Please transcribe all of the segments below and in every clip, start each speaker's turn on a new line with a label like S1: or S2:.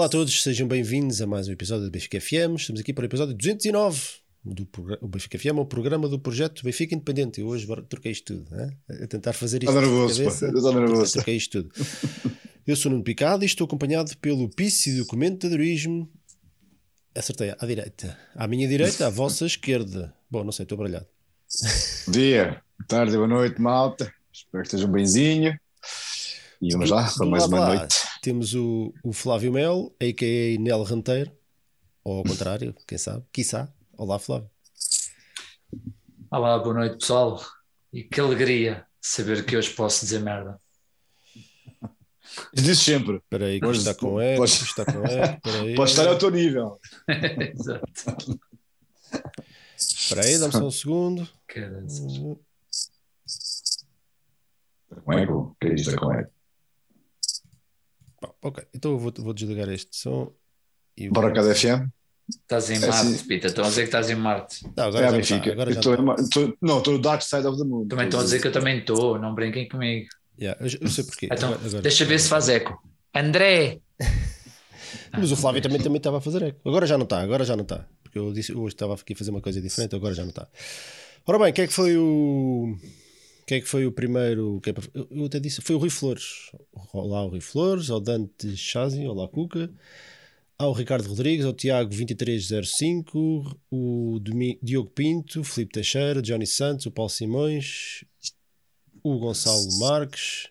S1: Olá a todos, sejam bem-vindos a mais um episódio do Benfica FM. Estamos aqui para o episódio 209 do o Benfica FM, o programa do projeto Benfica Independente. Eu hoje troquei isto tudo, né? a tentar fazer isto.
S2: Está nervoso,
S1: cabeça,
S2: está nervoso.
S1: Troquei isto tudo. Eu sou Nuno Picado e estou acompanhado pelo Pice do Comentadorismo. Acertei à direita. À minha direita, à vossa esquerda. Bom, não sei, estou baralhado.
S2: Dia, tarde, boa noite, malta. Espero que estejam benzinho. E vamos lá para mais uma noite.
S1: Temos o, o Flávio Mel, a.k.a. Nel Ranteiro. Ou ao contrário, quem sabe? Quiçá. Olá, Flávio.
S3: Olá, boa noite, pessoal. E que alegria saber que hoje posso dizer merda.
S2: Diz sempre.
S1: Espera aí, Podes, está com E,
S2: podes,
S1: está com E.
S2: Pode estar ao teu nível.
S3: Exato.
S1: Espera aí, dá-me só um segundo.
S2: Com eco? que é isto com eco?
S1: Ok, então eu vou, vou desligar este som.
S2: E. Bora FM?
S3: Estás em Marte, é assim. Pita. Estão a dizer que estás em Marte.
S1: Não, agora é, já Benfica. Agora já
S2: estou, estou, não, estou no Dark Side of the Moon.
S3: Também estão a dizer que eu também estou, não brinquem comigo.
S1: Yeah, eu, eu sei porquê.
S3: Então, agora, deixa ver se faz eco. André!
S1: Mas o Flávio também, também estava a fazer eco. Agora já não está, agora já não está. Porque eu disse hoje estava aqui a fazer uma coisa diferente, agora já não está. Ora bem, quem é que foi o. Quem é que foi o primeiro? Eu até disse, foi o Rui Flores. Olá, o Rui Flores, ao Dante Chazi, olá, Cuca ao Ricardo Rodrigues, ao Tiago 2305, o Diogo Pinto, Felipe Teixeira, Johnny Santos, o Paulo Simões, o Gonçalo Marques,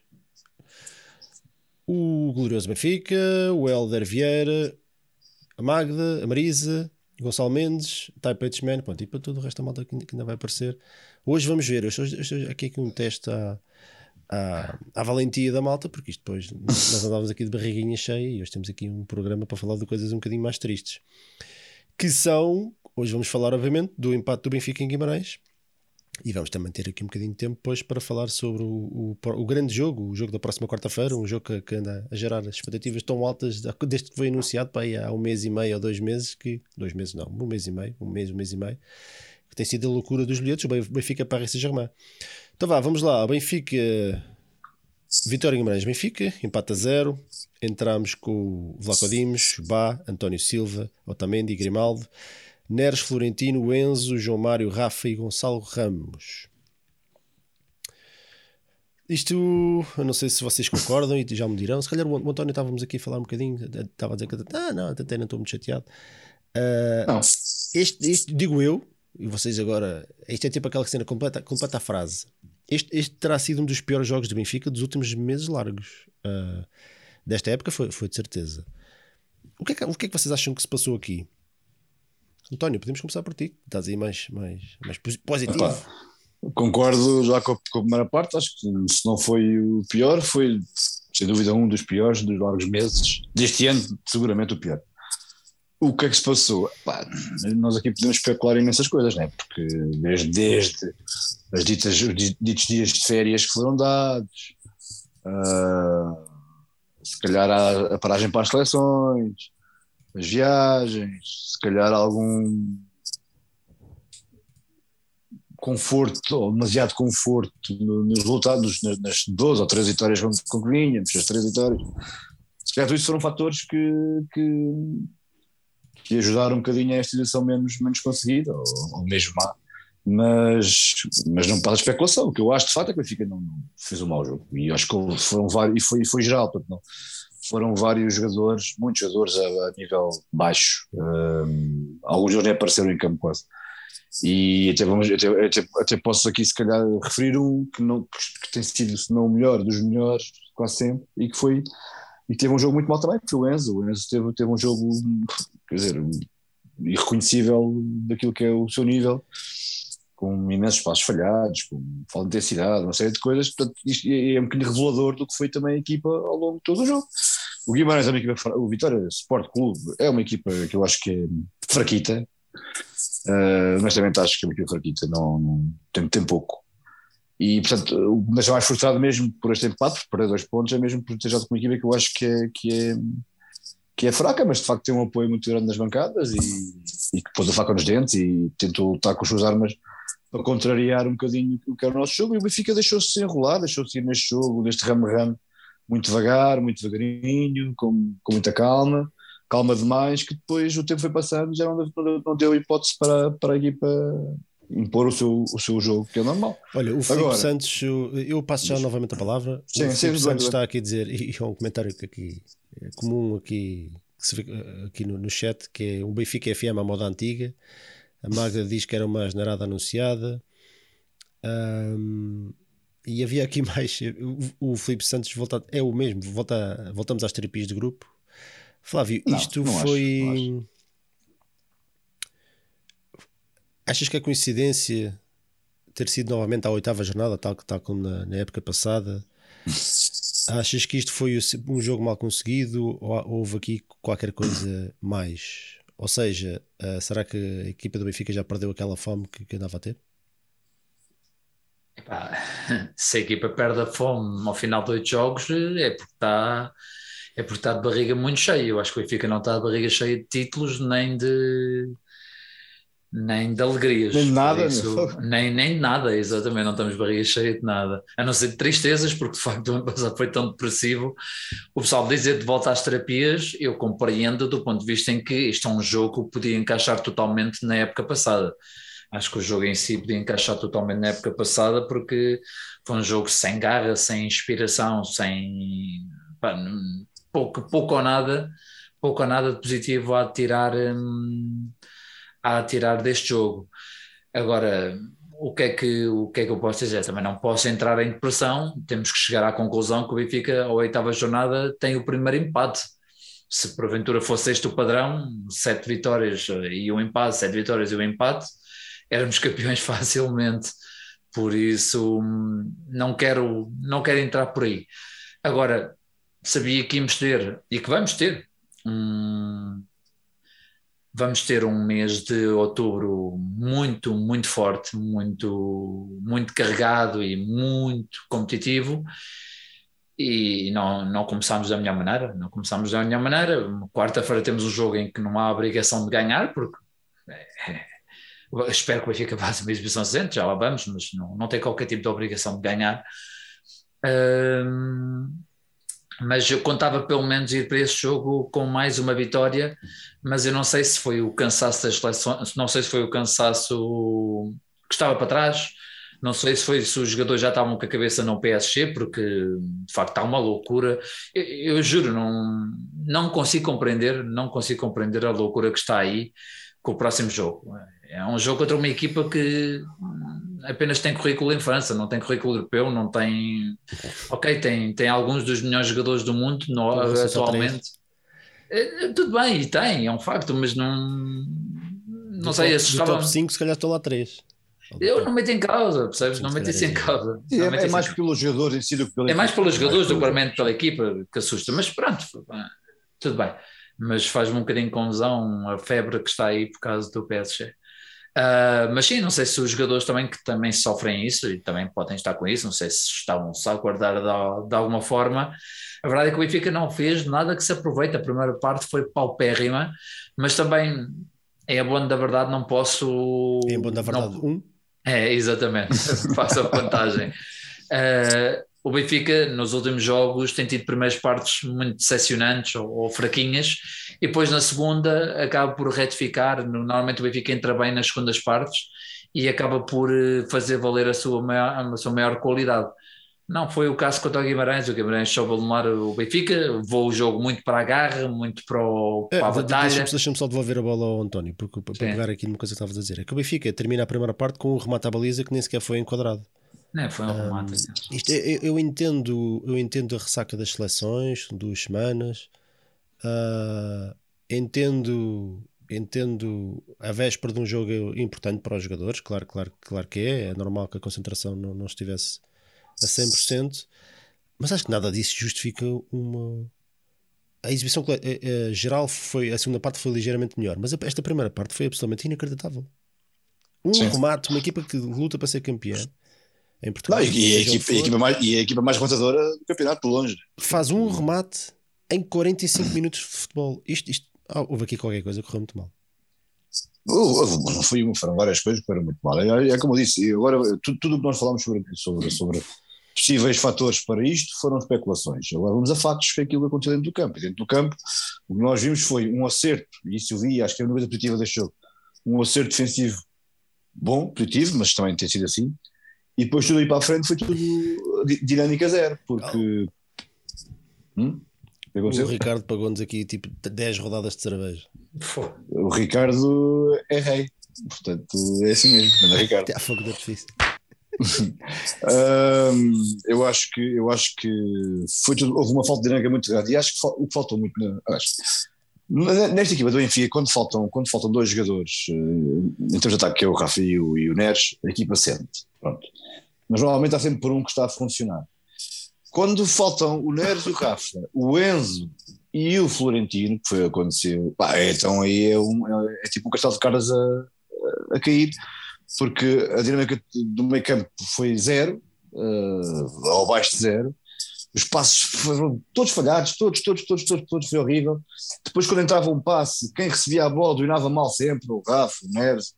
S1: o Glorioso Benfica, o Helder Vieira, a Magda, a Marisa, Gonçalo Mendes, Type H Man, pronto, e para todo o resto da malta que ainda vai aparecer. Hoje vamos ver, eu estou, aqui, aqui um teste à, valentia da malta, porque isto depois nós andávamos aqui de barriguinha cheia e hoje temos aqui um programa para falar de coisas um bocadinho mais tristes. Que são, hoje vamos falar obviamente do empate do Benfica em Guimarães e vamos também ter aqui um bocadinho de tempo depois para falar sobre o, o, o grande jogo, o jogo da próxima quarta-feira, um jogo que, que, anda a gerar expectativas tão altas desde que foi anunciado para aí há um mês e meio ou dois meses, que dois meses não, um mês e meio, um mês, um mês e meio, que tem sido a loucura dos bilhetes, o Benfica para Saint-Germain. Então vá, vamos lá. O Benfica. Vitória Guimarães Benfica, empate a zero. Entramos com o Vlaco Dimos, Bá, António Silva, Otamendi, Grimaldo, Neres, Florentino, Enzo, João Mário, Rafa e Gonçalo Ramos. Isto, eu não sei se vocês concordam e já me dirão. Se calhar o António estávamos aqui a falar um bocadinho, estava a dizer que ah, não, até não estou muito chateado. Uh,
S2: não.
S1: Este, este, digo eu, e vocês agora, isto é tipo aquela cena completa, completa a frase. Este, este terá sido um dos piores jogos do Benfica dos últimos meses largos. Uh, desta época foi, foi de certeza. O que, é que, o que é que vocês acham que se passou aqui? António, podemos começar por ti. Estás aí mais, mais, mais positivo.
S2: Concordo já com a, com a, primeira parte. Acho que se não foi o pior, foi sem dúvida um dos piores dos largos meses. Deste ano, seguramente o pior. O que é que se passou? Pá, nós aqui podemos especular imensas coisas, né? porque desde, desde as ditas, os ditos dias de férias que foram dados, uh, se calhar a, a, paragem para as seleções, as viagens, se calhar algum conforto, ou demasiado conforto nos resultados, nas, nas 12 ou 13 vitórias com que vinhamos, as 3 vitórias. Se calhar tudo isso foram fatores que, que que ajudaram um bocadinho a esta edição menos, menos conseguida, ou, ou mesmo má. Mas, mas não passa especulação. O que eu acho de fato é que o Benfica não, não fez um mau jogo. E acho que foram vários, e foi, foi geral, portanto, não, foram vários jogadores, muitos jogadores a, a nível baixo. Um, alguns deles nem apareceram em campo quase. E até, vamos, até, até, até, posso aqui, se calhar, referir um que, não, que tem sido, se não o melhor, dos melhores, quase sempre, e que foi e teve um jogo muito mal também, que foi o Enzo. O Enzo teve, teve um jogo, quer dizer, irreconhecível daquilo que é o seu nível, com imensos passos falhados, com falta de intensidade, uma série de coisas. Portanto, isto é, é um bocadinho revelador do que foi também a equipa ao longo de todo o jogo. O Guimarães é uma equipa, o Vitória Sport Clube é uma equipa que eu acho que é fraquita. Uh, honestamente, acho que é uma equipa fraquita, não, não tem, tem pouco. E, portanto, o que me deixa mais frustrado mesmo por este empate, por dois pontos, é mesmo por ter jogado com uma equipa que eu acho que é, que é, que é fraca, mas de facto tem um apoio muito grande nas bancadas e, e que pôs a faca nos dentes e tentou lutar com as suas armas para contrariar um bocadinho o que é o nosso jogo. E o Benfica deixou-se enrolar, deixou-se ir neste jogo, neste ramo-ramo, muito devagar, muito devagarinho, com, com muita calma, calma demais, que depois o tempo foi passando já não, não, não deu hipótese para, para a equipa impor o seu, o seu jogo, que é normal.
S1: Olha, o Filipe
S2: Agora-
S1: Santos, eu, passo já novamente a palavra.
S2: Sim,
S1: o Filipe Santos está aqui a dizer, e é um comentário que aqui é comum aqui, que se vê aqui no, no chat, que é o Benfica FM à moda antiga. A Magda diz que era uma asneirada anunciada. Ahm, e havia aqui mais. O, o Filipe Santos volta, é o mesmo, volta, voltamos às terapias de grupo. Flávio,
S2: Não,
S1: isto
S2: não acho,
S1: foi.
S2: não
S1: Achas que a coincidência ter sido novamente à oitava jornada, tal, tal como na, na época passada? Achas que isto foi um jogo mal conseguido ou houve aqui qualquer coisa mais? Ou seja, ah, será que a equipa do Benfica já perdeu aquela fome que, que andava a ter?
S3: Epá, se a equipa perde a fome ao final de oito jogos, é porque está é porque está de barriga muito cheia. Eu acho que o Benfica não está de barriga cheia de títulos nem de nem de alegrias.
S2: Nem de nada,
S3: isso- nem, nem nada, exatamente. Não estamos barriga cheia de nada. A não ser de tristezas, porque de facto o ano passado foi tão depressivo. O pessoal dizer de volta às terapias, eu compreendo do ponto de vista em que isto é um jogo que podia encaixar totalmente na época passada. Acho que o jogo em si podia encaixar totalmente na época passada, porque foi um jogo sem garra, sem inspiração, sem pá, pouco, pouco ou nada, pouco ou nada de positivo a tirar, hum, a tirar deste jogo. Agora, o que, é que, o que é que eu posso dizer? Também não posso entrar em depressão, temos que chegar à conclusão que o Benfica, à oitava jornada, tem o primeiro empate. Se porventura fosse este o padrão, sete vitórias e um empate, sete vitórias e um empate, éramos campeões facilmente. Por isso, hum, não quero, não quero entrar por aí. Agora, sabia que íamos ter, e que vamos ter, um, vamos ter um mês de outubro muito, muito forte, muito, muito carregado e muito competitivo. E não, não começámos da melhor maneira, não começámos da melhor maneira. Quarta-feira temos um jogo em que não há obrigação de ganhar, porque é, eu espero que o Benfica faça uma exibição decente, já lá vamos, mas não, não tem qualquer tipo de obrigação de ganhar. Mas eu contava pelo menos ir para esse jogo com mais uma vitória, mas eu não sei se foi o cansaço das seleções, não sei se foi o cansaço que estava para trás, não sei se foi se os jogadores já estavam com a cabeça no PSG, porque de facto está uma loucura. Eu, eu juro, não, não consigo compreender, não consigo compreender a loucura que está aí com o próximo jogo. É um jogo contra uma equipa que apenas tem currículo em França, não tem currículo europeu, não tem. Ok, tem, tem alguns dos melhores jogadores do mundo no, atualmente. É, tudo bem, e tem, é um facto, mas não. Não
S1: Do
S3: sei, assustava
S1: top 5, se calhar estão lá 3.
S3: Eu não meto em causa, percebes?
S1: Sim,
S3: Não meto isso
S1: é
S3: em
S1: isso.
S3: causa.
S2: É, é mais
S3: causa.
S2: pelos jogadores em si do que pela
S3: É mais
S2: equipa.
S3: pelos jogadores do que propriamente pela equipa que assusta, mas pronto, pá, tudo bem. Mas faz-me um bocadinho de confusão a febre que está aí por causa do PSG. Ah, mas sim, não sei se os jogadores também que também sofrem isso e também podem estar com isso, não sei se estavam-se a acordar de, de alguma forma. A verdade é que o Benfica não fez nada que se aproveite. A primeira parte foi paupérrima, mas também em abono da verdade não posso.
S1: Em bom da
S3: não-
S1: verdade, um.
S3: é, exatamente. Faça a vantagem. Eh, o Benfica, nos últimos jogos, tem tido primeiras partes muito decepcionantes ou, ou fraquinhas, e depois na segunda acaba por retificar. Normalmente o Benfica entra bem nas segundas partes e acaba por eh, fazer valer a sua maior, a sua maior qualidade. Não foi o caso contra o Guimarães. O Guimarães soube alunar o Benfica, levou o jogo muito para a garra, muito para, o-
S1: É,
S3: para a batalha.
S1: Deixa-me deixa só devolver a bola ao António, porque, para
S3: Sim.
S1: pegar aqui numa coisa que estavas a dizer. É que o Benfica termina a primeira parte com um remate à baliza que nem sequer foi enquadrado.
S3: Não, foi um remate.
S1: Isto, eu, eu entendo, eu entendo a ressaca das seleções, duas semanas. ah, entendo, entendo a véspera de um jogo importante para os jogadores, claro, claro, claro que é. É normal que a concentração não, não estivesse a 100%, mas acho que nada disso justifica uma. A exibição eh, eh, geral foi. A segunda parte foi ligeiramente melhor, mas esta primeira parte foi absolutamente inacreditável. Um
S2: Sim.
S1: remate, uma equipa que luta para ser campeã em Portugal.
S2: Não, e, a equipa, a equipa mais, e a equipa mais contadora do campeonato, por longe.
S1: faz um remate em 45 minutos de futebol. Isto, isto, ah, houve aqui qualquer coisa que correu muito mal.
S2: Não foi uma, foram várias coisas que foram muito mal. É, é como eu disse, agora tudo, o que nós falamos sobre, sobre, sobre possíveis fatores para isto foram especulações. Agora vamos a fatos que é aquilo que aconteceu dentro do campo. E dentro do campo, o que nós vimos foi um acerto, e isso eu vi, acho que é a novidade positiva deste jogo, um acerto defensivo bom, positivo, mas também tem sido assim. E depois tudo aí para a frente foi tudo dinâmica zero, porque. Hum?
S1: O Ricardo pagou-nos aqui tipo 10 rodadas de cerveja.
S2: O Ricardo é rei, portanto é assim mesmo, manda Ricardo.
S1: A fogo de artifício.
S2: um, eu acho que eu acho que foi tudo, houve uma falta de dinâmica muito grande e acho que o que faltou muito acho, nesta equipa do Benfica quando faltam quando faltam dois jogadores eh, em termos de ataque que é o Rafa e o, e o Neres a equipa sente pronto mas normalmente há sempre por um que está a funcionar. Quando faltam o Neres e o Rafa o Enzo e o Florentino que foi o que aconteceu pá, então aí é, um, é, é tipo um castelo de caras a, a cair porque a dinâmica do meio campo foi zero, uh, ou abaixo de zero, os passos foram todos falhados, todos, todos, todos, todos, todos, foi horrível. Depois, quando entrava um passe, quem recebia a bola dominava mal sempre, o Rafa, o Neres,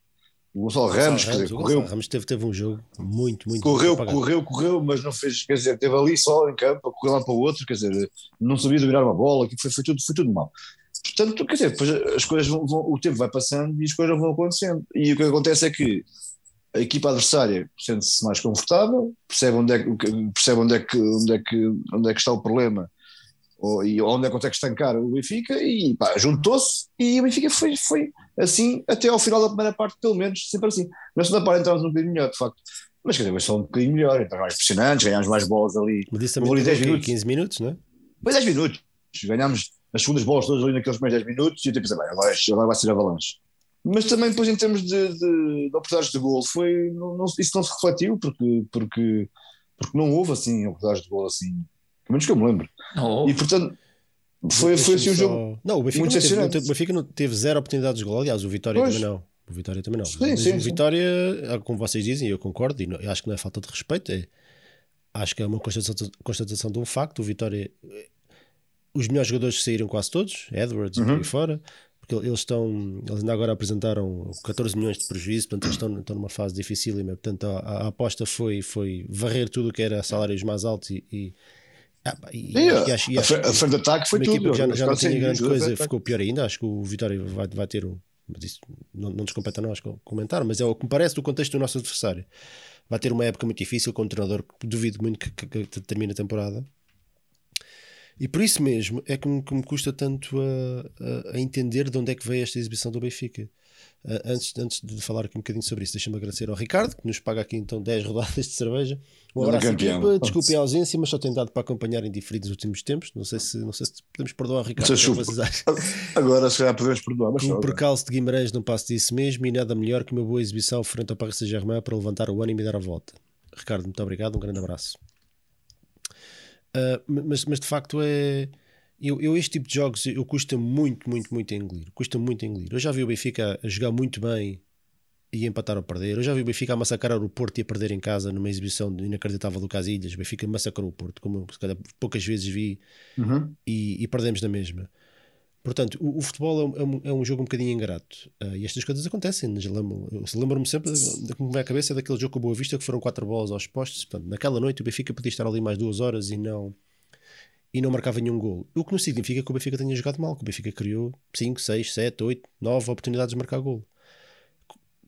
S2: o Gonçalo Ramos,
S1: Ramos,
S2: dizer, correu.
S1: Ramos teve, teve um jogo muito, muito
S2: Correu, correu, correu, mas não fez, quer dizer, esteve ali só em campo, a correr lá para o outro, quer dizer, não sabia dominar uma bola, foi, foi, tudo, foi tudo mal. Portanto, quer dizer, depois as coisas vão, vão, o tempo vai passando e as coisas vão acontecendo. E o que acontece é que a equipa adversária sente-se mais confortável, percebe onde é, percebe onde é, que, onde é, que, onde é que está o problema ou, e onde é que consegue estancar o Benfica e juntou-se e o Benfica foi, foi assim até ao final da primeira parte, pelo menos, sempre assim. Na segunda parte entramos um bocadinho melhor, de facto. Mas quer dizer, só um bocadinho melhor, entramos mais impressionantes, ganhámos mais bolas ali.
S1: Mas isso também 10 minutos. 15 minutos, não é?
S2: Foi 10 minutos. Ganhámos as segundas bolas todas ali naqueles primeiros 10 minutos e eu pensei, bem, agora, agora vai ser avalanche. Mas também depois em termos de, de, de oportunidades de gol, foi, não, não, isso não se refletiu porque, porque, porque não houve assim oportunidades de gol assim, pelo menos que eu me lembro.
S3: Oh.
S2: E portanto foi, foi assim um
S1: só...
S2: jogo.
S1: Não, o Benfica, não teve, não teve, o Benfica não teve zero oportunidades de gol, aliás, o Vitória pois. também não. O Vitória também não.
S2: Sim, sim,
S1: o Vitória, é como vocês dizem, eu concordo, e não, acho que não é falta de respeito, é, acho que é uma constatação, constatação de um facto. O Vitória, os melhores jogadores saíram quase todos, Edwards uhum. e por aí fora porque eles estão, eles ainda agora apresentaram 14 milhões de prejuízo, portanto eles estão, estão numa fase dificílima, portanto a, a, aposta foi, foi varrer tudo o que era salários mais altos e, e
S2: ah, e, e, a, acho, e acho, a frente de ataque foi tudo.
S1: Já, já não tinha grande coisa, ficou pior ainda. Acho que o Vitória vai, vai ter um. Mas isso não, não nos compete a nós comentar, mas é o que me parece do contexto do nosso adversário. Vai ter uma época muito difícil com um treinador que duvido muito que, que, que termine a temporada. E por isso mesmo é que me, que me custa tanto a, a, a, entender de onde é que veio esta exibição do Benfica. Uh, antes, antes de falar aqui um bocadinho sobre isso, deixa-me agradecer ao Ricardo, que nos paga aqui então 10 rodadas de cerveja. Um abraço equipa, desculpem a ausência, mas só tenho dado para acompanhar em diferidos nos últimos tempos. Não sei se, não sei se podemos perdoar ao Ricardo.
S2: Agora se calhar podemos perdoar. Mas
S1: o percalço de Guimarães não passo disso mesmo e nada melhor que uma boa exibição frente ao Paris Saint-Germain para levantar o ânimo e dar a volta. Ricardo, muito obrigado, um grande abraço. Uh, mas, mas de facto é. Eu, eu, este tipo de jogos eu custa muito, muito, muito a engolir. Custa muito a engolir. Eu já vi o Benfica a jogar muito bem e empatar ou perder. Eu já vi o Benfica a massacrar o Porto e a perder em casa numa exibição inacreditável do Casilhas. O Benfica massacrou o Porto, como se calhar poucas vezes vi,
S2: uhum.
S1: e, e, perdemos na mesma. Portanto, o, o futebol é um, é um, jogo um bocadinho ingrato uh, e estas coisas acontecem. Lembro-me sempre, como é a cabeça, daquele jogo com a Boa Vista que foram quatro bolas aos postos. Portanto, naquela noite o Benfica podia estar ali mais duas horas e não, e não marcava nenhum gol. O que não significa que o Benfica tenha jogado mal, que o Benfica criou 5, 6, 7, 8, 9 oportunidades de marcar gol.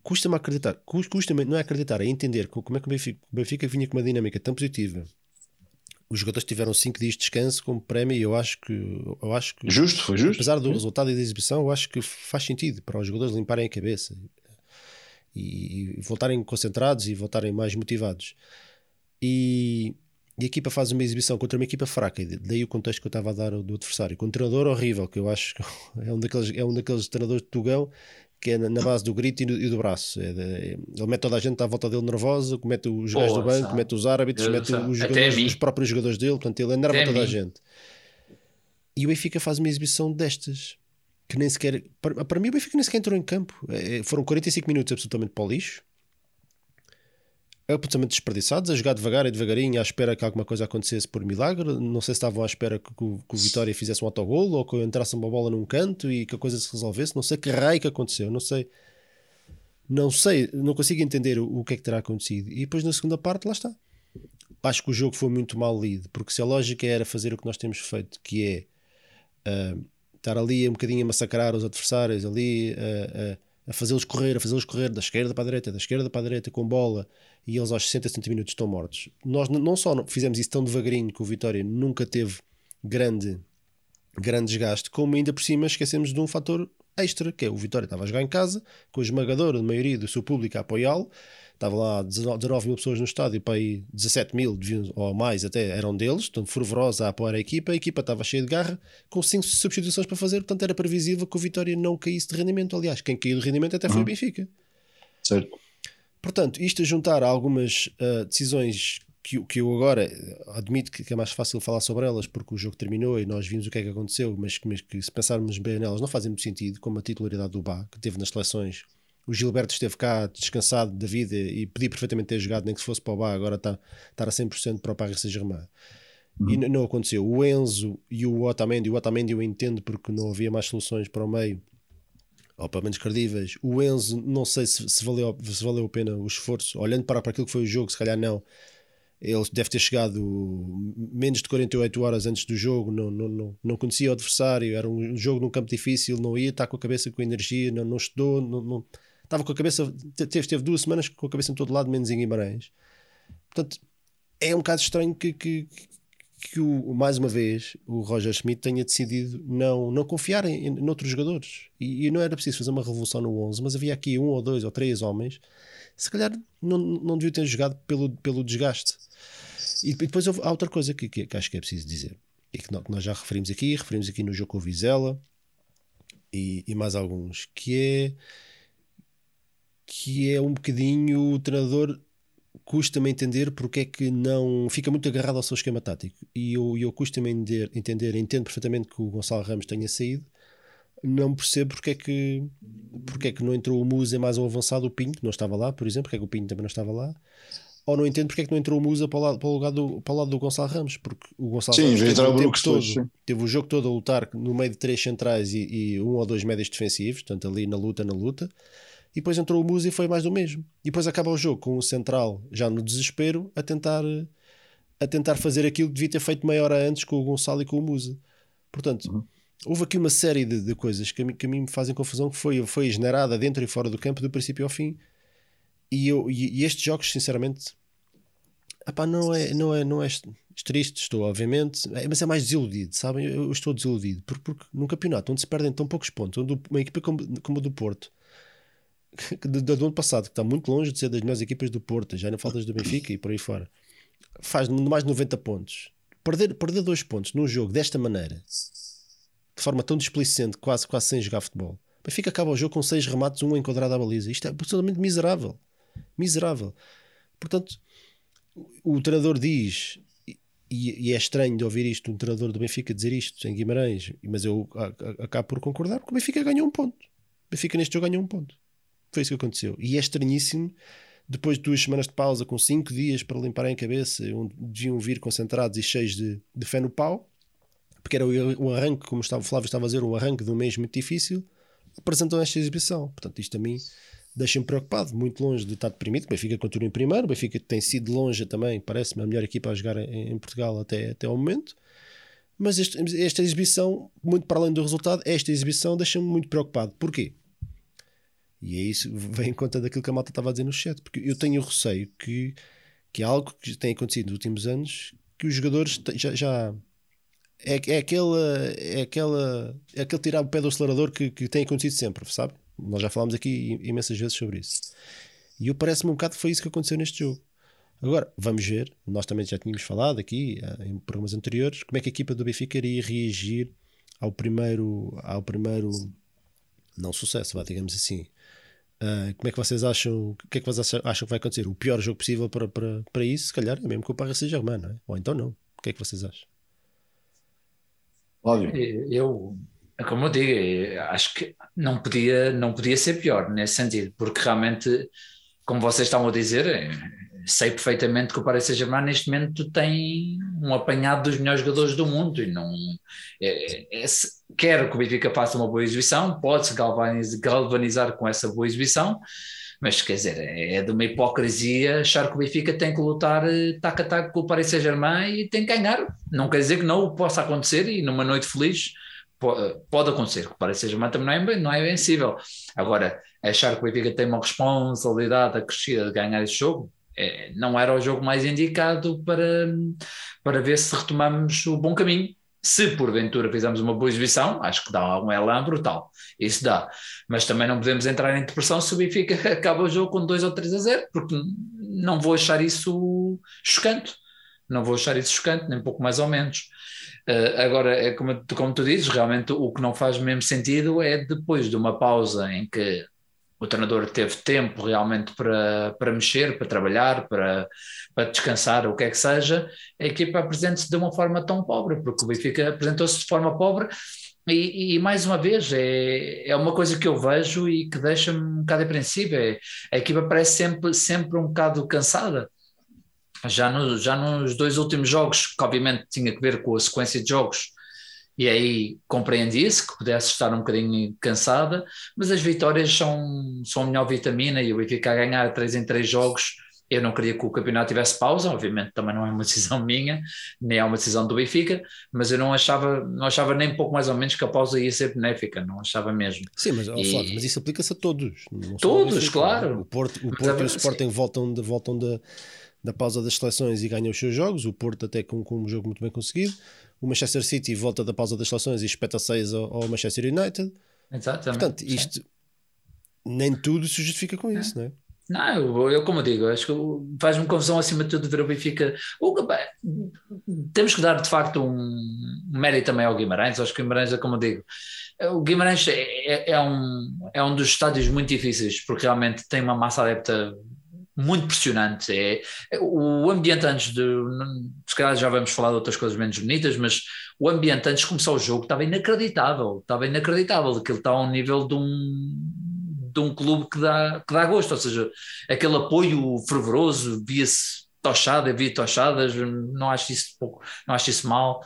S1: Custa-me acreditar, custa-me, não é acreditar, é entender como é que o Benfica, o Benfica vinha com uma dinâmica tão positiva os jogadores tiveram 5 dias de descanso como prémio e eu acho que eu acho que
S2: justo, foi justo.
S1: Apesar do resultado e da exibição, eu acho que faz sentido para os jogadores limparem a cabeça e, e voltarem concentrados e voltarem mais motivados. E, e a equipa faz uma exibição contra uma equipa fraca, daí o contexto que eu estava a dar do adversário. Com um treinador horrível, que eu acho que é um daqueles, é um daqueles treinadores de Tugão que é na base do grito e do, e do braço. É de, ele mete toda a gente à volta dele nervosa, mete os gajos do banco, sabe. mete os árbitros, mete os, jogadores, os, próprios jogadores dele, portanto ele enerva Até toda a, a gente. E o Benfica faz uma exibição destas que nem sequer. Para, para mim, o Benfica nem sequer entrou em campo. É, foram 45 minutos absolutamente para o lixo absolutamente desperdiçados, a jogar devagar e devagarinho, à espera que alguma coisa acontecesse por milagre. Não sei se estavam à espera que, que, que o Vitória fizesse um autogol ou que entrasse uma bola num canto e que a coisa se resolvesse. Não sei que raio que aconteceu, não sei. Não sei, não consigo entender o, o que é que terá acontecido. E depois na segunda parte, lá está. acho que o jogo foi muito mal lido, porque se a lógica era fazer o que nós temos feito, que é uh, estar ali um bocadinho a massacrar os adversários, ali uh, uh, a fazê-los correr, a fazê-los correr da esquerda para a direita, da esquerda para a direita com bola, e eles aos 60, 70 minutos estão mortos. Nós não só fizemos isso tão devagarinho que o Vitória nunca teve grande, grande desgaste, como ainda por cima esquecemos de um fator extra, que é o Vitória estava a jogar em casa, com a esmagadora maioria do seu público a apoiá-lo, Estavam lá 19 mil pessoas no estádio, para aí 17 mil ou mais até eram deles, portanto, fervorosa a apoiar a equipa. A equipa estava cheia de garra, com 5 substituições para fazer, portanto, era previsível que o Vitória não caísse de rendimento. Aliás, quem caiu de rendimento até foi uhum. o Benfica.
S2: Certo.
S1: Portanto, isto a juntar a algumas uh, decisões que, que eu agora admito que é mais fácil falar sobre elas porque o jogo terminou e nós vimos o que é que aconteceu, mas que, mas que se pensarmos bem nelas não fazem muito sentido, como a titularidade do Bá, que teve nas seleções o Gilberto esteve cá descansado da vida e podia perfeitamente ter jogado, nem que se fosse para o bar, agora está, está a 100% para o Paris Saint-Germain. Uhum. E não aconteceu. O Enzo e o Otamendi, o Otamendi eu entendo porque não havia mais soluções para o meio, ou pelo menos credíveis. O Enzo, não sei se, se, valeu, se valeu a pena o esforço. Olhando para, para aquilo que foi o jogo, se calhar não. Ele deve ter chegado menos de 48 horas antes do jogo, não, não, não, não conhecia o adversário, era um jogo num campo difícil, não ia estar com a cabeça com energia, não, não estudou, não, não estava com a cabeça, teve, teve duas semanas com a cabeça em todo lado, menos em Guimarães. Portanto, é um bocado estranho que, que, que o, mais uma vez o Roger Schmidt tenha decidido não, não confiar em, em outros jogadores. E, e, não era preciso fazer uma revolução no 11, mas havia aqui um ou dois ou três homens, se calhar não, não deviam ter jogado pelo, pelo desgaste. E, e depois há outra coisa que, que, que, acho que é preciso dizer, e que nós já referimos aqui, referimos aqui no jogo com o Vizela e, e mais alguns, que é que é um bocadinho o treinador custa-me entender porque é que não fica muito agarrado ao seu esquema tático. E eu, eu custa-me entender, entender, entendo perfeitamente que o Gonçalo Ramos tenha saído. Não percebo porque é que porque é que não entrou o Musa mais um avançado o Pinho, que não estava lá, por exemplo, porque é que o Pinho também não estava lá. Ou não entendo porque é que não entrou o Musa para o lado, para o lugar do, para o lado do Gonçalo Ramos porque o Gonçalo
S2: sim,
S1: Ramos
S2: teve, o tempo
S1: todo, teve o jogo todo a lutar no meio de três centrais e, e um ou dois médios defensivos, portanto ali na luta, na luta e depois entrou o Musa e foi mais do mesmo. E depois acaba o jogo com o central já no desespero a tentar a tentar fazer aquilo que devia ter feito meia hora antes com o Gonçalo e com o Musa. Portanto, uhum. houve aqui uma série de, de coisas que a, mim, que a mim me fazem confusão que foi, foi generada dentro e fora do campo do princípio ao fim. E, eu, e, e estes jogos, sinceramente, epá, não, é, não, é, não é triste, estou obviamente, é, mas é mais desiludido, sabem? Eu, eu estou desiludido porque, porque num campeonato onde se perdem tão poucos pontos, onde uma equipa como, como a do Porto do, do, ano passado, que está muito longe de ser das melhores equipas do Porto, já não faltas do Benfica e por aí fora, faz mais de 90 pontos. Perder, perder dois pontos num jogo desta maneira, de forma tão displicente, quase, quase sem jogar futebol. O Benfica acaba o jogo com seis remates, um enquadrado à baliza. Isto é absolutamente miserável. Miserável. Portanto, o, o treinador diz, e, e, é estranho de ouvir isto, um treinador do Benfica dizer isto em Guimarães, mas eu acabo por concordar, porque o Benfica ganhou um ponto. O Benfica neste jogo ganhou um ponto. Foi isso que aconteceu. E é estranhíssimo, depois de duas semanas de pausa, com cinco dias para limparem a cabeça, onde deviam vir concentrados e cheios de, de fé no pau, porque era o, o arranque, como estava, o Flávio estava a dizer, um arranque de um mês muito difícil, apresentam esta exibição. Portanto, isto a mim deixa-me preocupado, muito longe de estar deprimido. O Benfica continua em primeiro, o Benfica tem sido longe também, parece-me a melhor equipa a jogar em, em Portugal até, até ao momento. Mas este, esta exibição, muito para além do resultado, esta exibição deixa-me muito preocupado. Porquê? E é isso vem em conta daquilo que a malta estava a dizer no chat, porque eu tenho receio que, que é algo que tem acontecido nos últimos anos, que os jogadores já, já é, é, aquela, é, aquela, é aquele tirar o pé do acelerador que, que tem acontecido sempre, sabe? Nós já falámos aqui imensas vezes sobre isso. E eu parece-me um bocado que foi isso que aconteceu neste jogo. Agora, vamos ver, nós também já tínhamos falado aqui eh, em programas anteriores, como é que a equipa do Benfica iria reagir ao primeiro, ao primeiro não sucesso, digamos assim, Uh, como é que vocês acham? O que é que vocês acham que vai acontecer? O pior jogo possível para, para, para isso, se calhar, é mesmo que o Paris Saint-Germain, não é? Ou então não. O que é que vocês acham?
S3: Óbvio. Eu, como eu digo, acho que não podia, não podia ser pior nesse sentido, porque realmente, como vocês estão a dizer, sei perfeitamente que o Paris Saint-Germain neste momento tem um apanhado dos melhores jogadores do mundo e não é, é, quer que o Benfica faça uma boa exibição, pode-se galvanizar, galvanizar com essa boa exibição, Mas quer dizer, é de uma hipocrisia achar que o Benfica tem que lutar eh, tac a tac com o Paris Saint-Germain e tem que ganhar. Não quer dizer que não possa acontecer e numa noite feliz pode acontecer, que o Paris Saint-Germain também não é, não é vencível. Agora, achar que o Benfica tem uma responsabilidade acrescida de ganhar esse jogo, é, não era o jogo mais indicado para, para ver se retomamos o bom caminho. Se porventura fizermos uma boa exibição, acho que dá um elan brutal. Isso dá. Mas também não podemos entrar em depressão se o Benfica acaba o jogo com 2 ou 3 a 0, porque não vou achar isso chocante. Não vou achar isso chocante, nem pouco mais ou menos. Uh, agora, é como, como tu dizes, realmente o que não faz mesmo sentido é depois de uma pausa em que o treinador teve tempo realmente para, para mexer, para trabalhar, para, para descansar, o que é que seja, a equipa apresenta-se de uma forma tão pobre, porque o Benfica apresentou-se de forma pobre e, e, mais uma vez é, é uma coisa que eu vejo e que deixa-me um bocado apreensivo, é, a equipa parece sempre, sempre um bocado cansada, já, no, já nos dois últimos jogos, que obviamente tinha que ver com a sequência de jogos, e aí compreendi-se que pudesse estar um bocadinho cansada, mas as vitórias são, são a melhor vitamina e o Benfica a ganhar 3 em 3 jogos. Eu não queria que o campeonato tivesse pausa, obviamente também não é uma decisão minha, nem é uma decisão do Benfica, mas eu não achava, não achava nem pouco mais ou menos que a pausa ia ser benéfica, não achava mesmo.
S1: Sim, mas, e... Flávio, mas isso aplica-se a todos.
S3: Todos, Benfica, claro.
S1: O Porto, o Porto e o Sporting voltam de, voltam de, da pausa das seleções e ganham os seus jogos, o Porto até com, com um jogo muito bem conseguido o Manchester City volta da pausa das seleções e espeta 6 ao, ao Manchester United.
S3: Exatamente.
S1: Portanto, isto Sim. nem tudo se justifica com isso, não é?
S3: Não, eu, eu, como digo, acho que faz-me confusão acima de tudo ver o Benfica. O, temos que dar de facto um mérito também ao Guimarães. Acho que o Guimarães é como digo. O Guimarães é, é, é, um, é um dos estádios muito difíceis, porque realmente tem uma massa adepta muito pressionante. É, é, o ambiente antes de. Se calhar já vamos falar de outras coisas menos bonitas, mas o ambiente antes de começar o jogo estava inacreditável. Estava inacreditável. Aquilo está ao nível de um, de um clube que dá, que dá gosto. Ou seja, aquele apoio fervoroso, via-se tochada, havia tochadas, não acho isso pouco, não acho isso mal.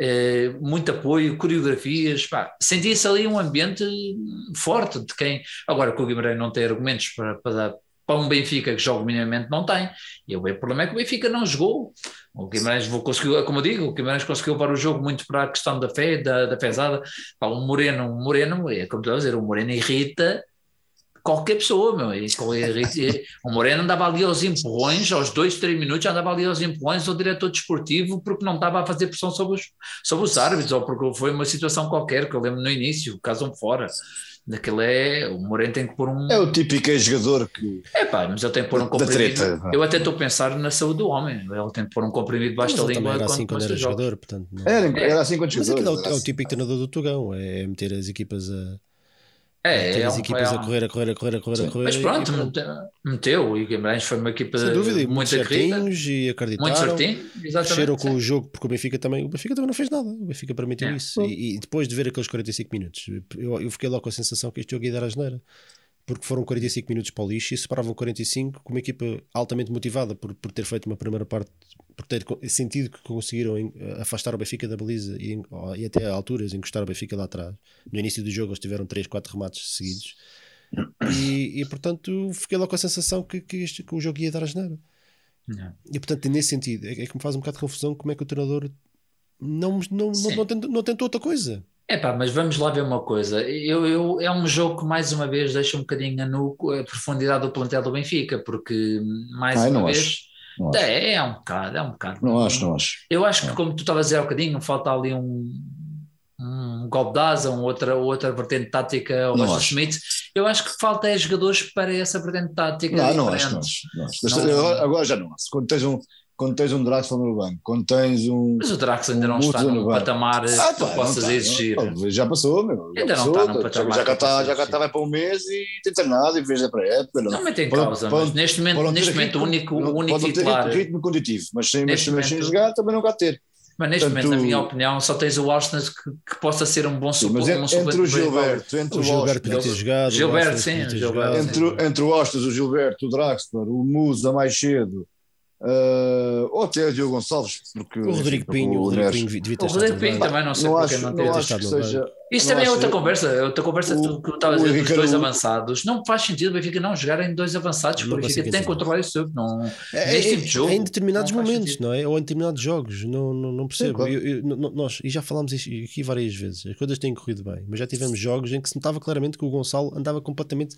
S3: É, muito apoio, coreografias, sentia-se ali um ambiente forte de quem, agora que o Guimarães não tem argumentos para, para, para um Benfica que joga minimamente não tem. E o problema é que o Benfica não jogou. O Guimarães conseguiu, como digo, o Guimarães conseguiu para o jogo muito para a questão da fé, da, da pesada. Para um Moreno, um Moreno, é como tu a dizer, o Moreno irrita qualquer pessoa, meu. o Moreno andava ali aos empurrões, aos dois, três minutos, andava ali aos empurrões ao diretor desportivo porque não estava a fazer pressão sobre os, sobre os árbitros, ou porque foi uma situação qualquer, que eu lembro no início, caso um fora. Daquele é. O Moreno tem que pôr um.
S2: É o típico jogador que.
S3: É pá, mas ele tem que pôr um comprimido. Treta, eu até estou a pensar na saúde do homem. Ele tem que pôr um comprimido debaixo da língua.
S1: Era assim quando era jogador, portanto.
S2: Não... Era, era assim quando
S1: jogador.
S2: Mas
S1: aquilo é o, é o típico treinador do Tugão, é meter as equipas a
S3: é,
S1: é as equipas é um... a correr, a correr, a correr, a correr, a correr.
S3: Mas pronto, e, meteu. E Guimarães foi uma equipa
S1: Sem dúvida,
S3: muito
S1: certinhos e acreditaram.
S3: Muito certinho,
S1: exatamente. com o jogo, porque o Benfica também, o Benfica também não fez nada. O Benfica permitiu é. isso. E, e, depois de ver aqueles 45 minutos, eu, eu fiquei logo com a sensação que este jogo ia dar a geneira porque foram 45 minutos para o lixo e separavam 45 com uma equipa altamente motivada por, por ter feito uma primeira parte, por ter sentido que conseguiram afastar o Benfica da baliza e, e até a alturas encostar o Benfica lá atrás. No início do jogo eles tiveram 3, 4 remates seguidos e, e portanto fiquei logo com a sensação que, que, este, que o jogo ia dar a geneira. E portanto, nesse sentido, é, é que me faz um bocado de confusão como é que o treinador não, não, não, não, tentou, não tentou outra coisa.
S3: É pá, mas vamos lá ver uma coisa. Eu, eu, é um jogo que mais uma vez deixa um bocadinho a, nu, a profundidade do plantel do Benfica, porque mais Ai, uma vez. Acho. É, é um bocado, é um bocado.
S2: Não acho, não acho.
S3: Eu acho que, como tu estavas a dizer há um bocadinho, falta ali um, um golpe de asa, um outra, outra vertente tática ao Roger Schmidt. Eu acho que falta é jogadores para essa vertente tática.
S2: Não, não acho, não acho, não acho. Agora já não acho. Quando tens um, quando tens um Draxler no banco, quando tens um.
S3: Mas o Draxler ainda não está no, patamar ah, que tu possas tá, exigir.
S2: Não, já passou, meu.
S3: Já ainda passou, não está no patamar.
S2: Já cá está, já cá está, vai para um mês e tem treinado e fez a pré-época.
S3: Não, não tem causa, pode, mas neste momento, neste momento o único, o único
S2: pode
S3: titular.
S2: Ritmo, ritmo conditivo, mas sem, mas, momento, sem jogar também não vai ter.
S3: Mas neste Portanto, momento, na minha opinião, só tens o Austin que, que possa ser um bom suporte.
S2: Um entre o Gilberto, entre o,
S1: o Gilberto podia ter jogado.
S3: Gilberto, sim.
S2: Entre, entre o Austin, o Gilberto, o Draxler, o Musa mais cedo Uh, ou até o Diogo Gonçalves, porque
S1: o Rodrigo Pinho, o, Rodrigo Pinho devia ter
S3: o Rodrigo Pinho também não sei
S2: não
S3: porque
S2: acho,
S3: não teve
S2: acho que seja.
S3: Isto também é outra conversa, é outra conversa
S2: O-
S3: que tu estavas a dizer dos dois avançados. Não faz sentido o Benfica não jogar em dois avançados, porque o Benfica tem que controlar jogo. Não,
S1: É, é-
S3: tipo de jogo.
S1: é em determinados momentos, não é? Ou em determinados jogos, não, não, não percebo. Eu- eu- nós, e já falámos isto aqui várias vezes, as coisas têm corrido bem, mas já tivemos jogos em que se notava claramente que o Gonçalo andava completamente.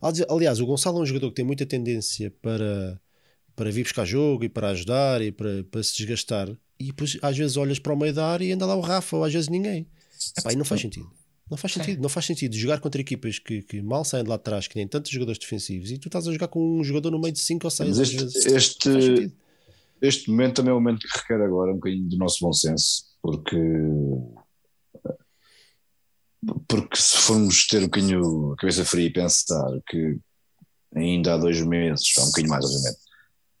S1: Ali- Aliás, o Gonçalo é um jogador que tem muita tendência para, para vir buscar jogo e para ajudar e para, para se desgastar, e depois às vezes olhas para o meio da área e anda lá o Rafa, ou às vezes ninguém. Epá, e não faz sentido. Não faz sentido, não faz sentido jogar contra equipas que, que mal saem de lá de trás, que têm tantos jogadores defensivos, e tu estás a jogar com um jogador no meio de 5 ou 6
S2: Mas
S1: às
S2: este, este, este momento também é o momento que requer agora um bocadinho do nosso bom senso, porque porque se formos ter um bocadinho a cabeça fria e pensar que ainda há dois meses, há um bocadinho mais obviamente,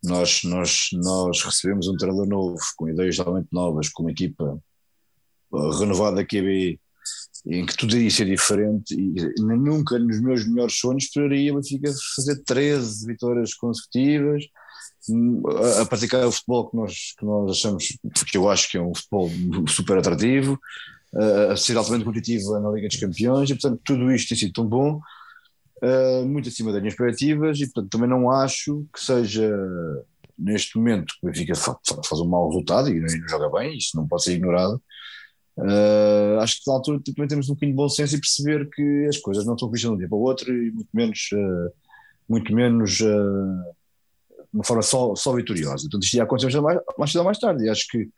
S2: nós, nós, nós recebemos um treinador novo, com ideias totalmente novas, com uma equipa uh, renovada da QB, em que tudo iria ser diferente e nunca nos meus melhores sonhos esperaria o Benfica fazer 13 vitórias consecutivas a, a praticar o futebol que nós, que nós achamos, que eu acho que é um futebol super atrativo, a- a ser altamente competitivo na Liga dos Campeões, e portanto tudo isto tem sido tão bom, uh, muito acima das minhas expectativas, e portanto também não acho que seja neste momento que o Benfica fa- fa- faz um mau resultado e não, joga bem, isso não pode ser ignorado. Uh, acho que na altura também temos um bocadinho de bom senso e perceber que as coisas não estão vistas de um dia para o outro e muito menos, uh, muito menos uh, de uma forma só, só vitoriosa. Portanto, isto ia acontecer mais, mais tarde. E acho que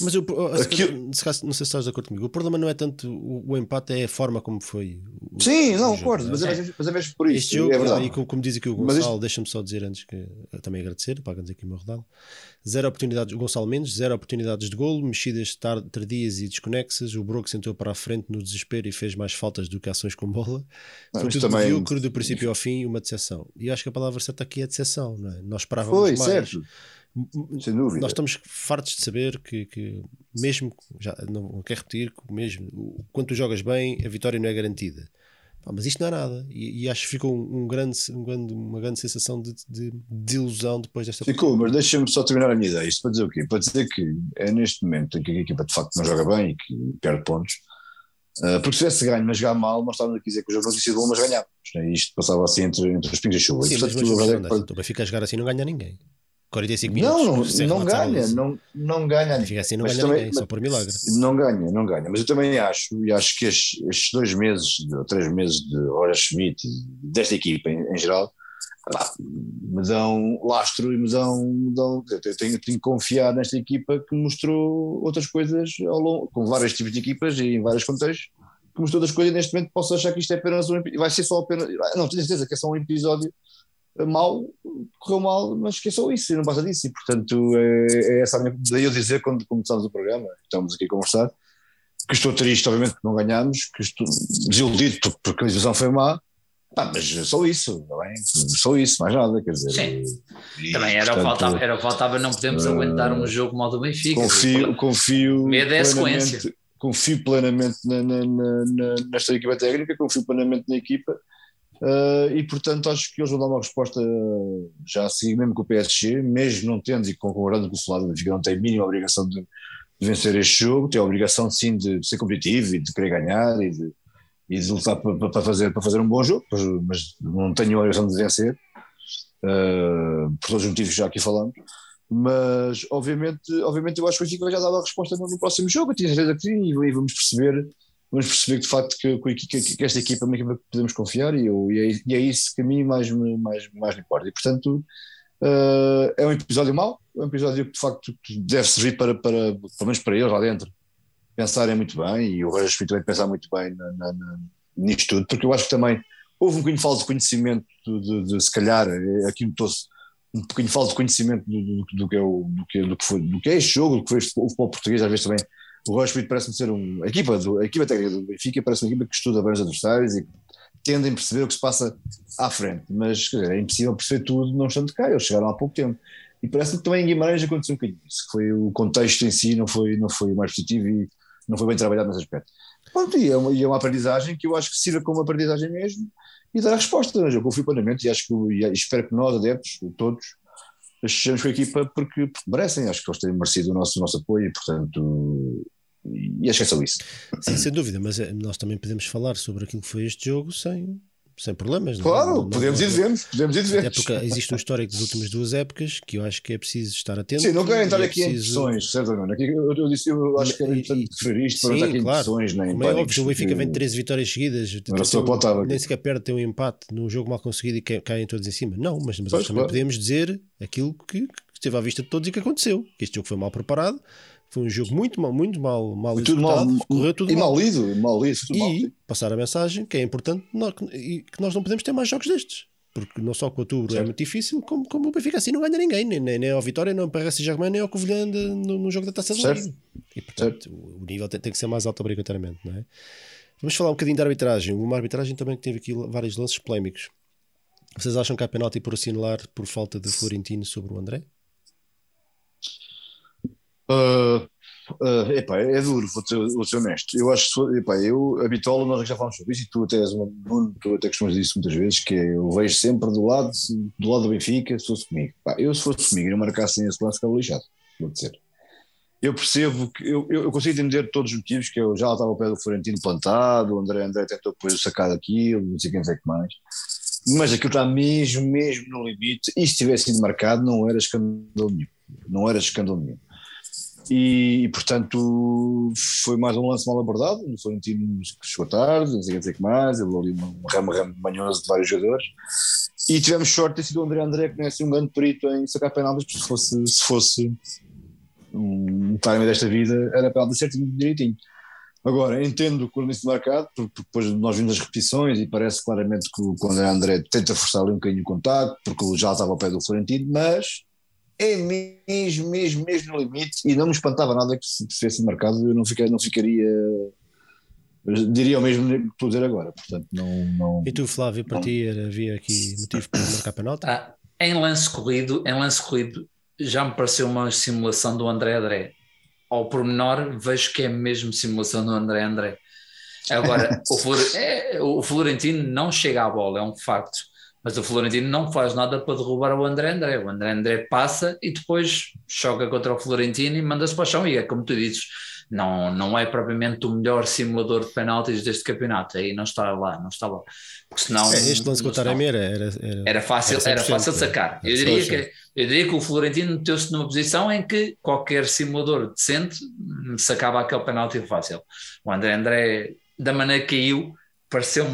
S1: Mas eu, se
S2: Aquilo-
S1: se calhar, não sei se estás de acordo comigo. O problema não é tanto o, o empate, é a forma como foi. o-
S2: sim, não, concordo,
S1: é?
S2: mas é, mas é por isso.
S1: Este jogo,
S2: é verdade.
S1: e como, como diz aqui o Gonçalo, deixa-me só dizer antes que eu também agradecer, dizer aqui o meu rodado. Zero oportunidades, o Gonçalo Mendes, zero oportunidades de golo, mexidas tar- tardias e desconexas. O Brook sentou para a frente no desespero e fez mais faltas do que ações com bola.
S2: Não,
S1: Foi
S2: mas
S1: tudo
S2: também-
S1: medíocre do princípio ao fim, uma decepção. E acho que a palavra certa aqui é decepção, não é? Nós esperávamos
S2: Foi,
S1: mais.
S2: certo, sem dúvida.
S1: Nós estamos fartos de saber que, que mesmo, já não quero repetir, que mesmo o- quando tu jogas bem, a vitória não é garantida. Pá, mas isto não é nada. E, e acho que ficou um, um grande, um grande- uma grande sensação de, de desilusão depois desta
S2: Ficou, mas deixa-me só terminar a minha ideia. Isto para dizer o quê? Para dizer que é neste momento em que a equipa de facto não joga bem e que perde pontos. Ah, porque se tivesse ganho, mas jogar mal, nós estávamos a dizer que o jogo não tinha sido bom, mas ganhávamos. né? E isto passava assim entre, entre os pingos e chuva.
S1: Sim,
S2: E,
S1: mas,
S2: portanto,
S1: mas,
S2: é
S1: mas,
S2: que-
S1: mas, o Benfica a jogar assim não ganha ninguém. 45 minutos.
S2: não, não, não ganha, não, não ganha.
S1: O Benfica assim não
S2: Mas
S1: ganha
S2: também-
S1: ninguém, só por milagre.
S2: Não ganha, não ganha. Mas eu também acho, e acho que estes, estes dois meses, ou três meses de Roger Schmidt, desta equipa em, em geral, pá, me dão lastro e me dão. me dão eu tenho, tenho que confiar nesta equipa que mostrou outras coisas ao longo, com vários tipos de equipas e em vários contextos, que mostrou outras coisas. Neste momento posso achar que isto é apenas um vai ser só apenas. Não, tenho certeza que é só um episódio mal, correu mal, mas que é só isso, e não passa disso. E portanto, é, é essa a minha. Daí eu dizer, quando começámos o programa, estamos aqui a conversar, que estou triste, obviamente, que não ganhámos, que estou desiludido por- porque a divisão foi má. Pá, mas só isso, está bem? Só isso, mais nada, quer dizer.
S3: Sim.
S2: e,
S3: Também era o
S2: portanto,
S3: faltava, era o faltava, não podemos
S2: eh,
S3: aguentar um jogo mal do Benfica.
S2: Confio, confio
S3: Medo é a
S2: plenamente,
S3: sequência.
S2: confio plenamente na, na- na- na- nesta equipa técnica, confio plenamente na equipa eh, e portanto acho que eles vão dar uma resposta já a seguir mesmo com o PSG, mesmo não tendo e concordando com o Flávio, Benfica não tem a mínima obrigação de, de vencer este jogo, tem a obrigação sim de, ser competitivo e de querer ganhar e de, e de lutar para, fazer, para fazer um bom jogo, mas, não tenho a obrigação de vencer, eh, por todos os motivos que já aqui falamos. Mas obviamente, obviamente eu acho que o Benfica já dava a resposta no, no próximo jogo, eu tinha certeza que sim, e vamos perceber, vamos perceber que de facto que, que, que- esta equipa é uma equipa que podemos confiar e, eu, e, é, e é isso que a mim mais me, mais, mais me importa. E portanto eh, é um episódio mau, é um episódio que de facto deve servir para, para pelo menos para eles lá dentro, pensarem muito bem e o Schmidt também pensar muito bem na, na, na, nisto tudo, porque eu acho que também houve um bocadinho de falta de conhecimento de, de, de, se calhar, eh, aqui notou-se um bocadinho de falta de conhecimento do, que é o, que, do, que foi, do que é este jogo, do que foi o futebol português, às vezes também o Schmidt parece-me ser um, a equipa, do, a equipa técnica do Benfica parece uma equipa que estuda bem os adversários e tendem a perceber o que se passa à frente, mas dizer, é impossível perceber tudo não estando cá, eles chegaram há pouco tempo e parece-me que também em Guimarães aconteceu um bocadinho isso, foi o contexto em si não foi, não foi mais positivo e não foi bem trabalhado nesse aspecto. Pronto, e é uma, e é uma aprendizagem que eu acho que sirva como aprendizagem mesmo e dar a resposta, eu confio plenamente e acho que e espero que nós, adeptos, todos, estejamos com a equipa porque, porque, merecem, acho que eles têm merecido o nosso, o nosso apoio e, portanto, e acho que é só isso.
S1: Sim, sem dúvida, mas é, nós também podemos falar sobre aquilo que foi este jogo sem, sem problemas.
S2: Claro, não, não, podemos não, ir devemos, podemos ir.
S1: Até porque existe um histórico das últimas duas épocas que eu acho que é preciso estar atento.
S2: Sim, não quero entrar é aqui preciso... em impressões, certo não? Aqui, eu, eu, disse, eu acho que é importante referir isto para aqui claro, impressões, nem
S1: Como é óbvio, o Benfica vem de 13 vitórias seguidas,
S2: tem,
S1: nem sequer perde ter um empate num jogo mal conseguido e caem todos em cima. Não, mas, mas pois, também claro. podemos dizer aquilo que, que esteve à vista de todos e que aconteceu. Que este jogo foi mal preparado foi um jogo muito mal, muito mal, mal
S2: tudo mal, correu tudo e mal. lido, mal lido.
S1: e
S2: mal.
S1: passar a mensagem que é importante nós, que nós não podemos ter mais jogos destes. Porque não só com outubro é muito difícil, como, como o Benfica assim não ganha ninguém, nem, nem, nem ao Vitória, nem ao Paris Saint-Germain, nem ao Covilhã no, no, jogo da Taça da Liga. E portanto certo. o nível tem, tem, que ser mais alto obrigatoriamente, não é? Vamos falar um bocadinho da arbitragem. Uma arbitragem também que teve aqui vários lances polémicos. Vocês acham que há penalti por assinalar por falta de Florentino sobre o André?
S2: Uh, Uh, epá, é duro, vou ser, vou ser honesto. Eu acho que, epá, eu, a bitola, nós já falamos sobre isso e tu até és um tu até costumas dizer isso muitas vezes, que é, eu vejo sempre do lado, do lado do Benfica, se fosse comigo. Epá, eu, se fosse comigo e não marcassem esse lance, ficava lixado, vou dizer. Eu percebo que, eu, eu, consigo entender todos os motivos, que eu já estava ao pé do Florentino plantado, o André André tentou depois sacar daquilo, não sei quem sei que mais. Mas aquilo está mesmo, mesmo no limite, e se tivesse sido marcado, não era escândalo nenhum. Não era escândalo nenhum. E, e, portanto foi mais um lance mal abordado. O Florentino chegou tarde, não sei o que mais, ele ali um ramo-ramo manhoso de vários jogadores. E tivemos sorte de ter sido o André André, que não é assim um grande perito em sacar penaltis, porque se fosse, se fosse um timing desta vida, era penalti certinho, direitinho. Agora, entendo o cornice de marcado, porque depois nós vimos as repetições e parece claramente que o André André tenta forçar ali um bocadinho o contato, porque já estava ao pé do Florentino, mas é mesmo, mesmo, mesmo no limite e não me espantava nada que se tivesse marcado, eu não, ficaria, não ficaria diria o mesmo que estou a dizer agora, portanto não, não
S1: E tu Flávio, para não. ti havia aqui motivo para marcar penalti?
S3: Ah, em lance corrido, em lance corrido já me pareceu uma simulação do André André ao pormenor vejo que é mesmo simulação do André André agora o, Flor, é, o Florentino não chega à bola, é um facto mas o Florentino não faz nada para derrubar o André André. O André André passa e depois choca contra o Florentino e manda-se para o chão. E é como tu dizes, não, não é propriamente o melhor simulador de penaltis deste campeonato. Aí não está lá, não está lá. Porque senão,
S1: é, este lance com o Taremi era, era,
S3: era, fácil, era, era fácil de sacar. Eu diria, que, eu diria que o Florentino meteu-se numa posição em que qualquer simulador decente sacava aquele penalti fácil. O André André, da maneira que caiu pareceu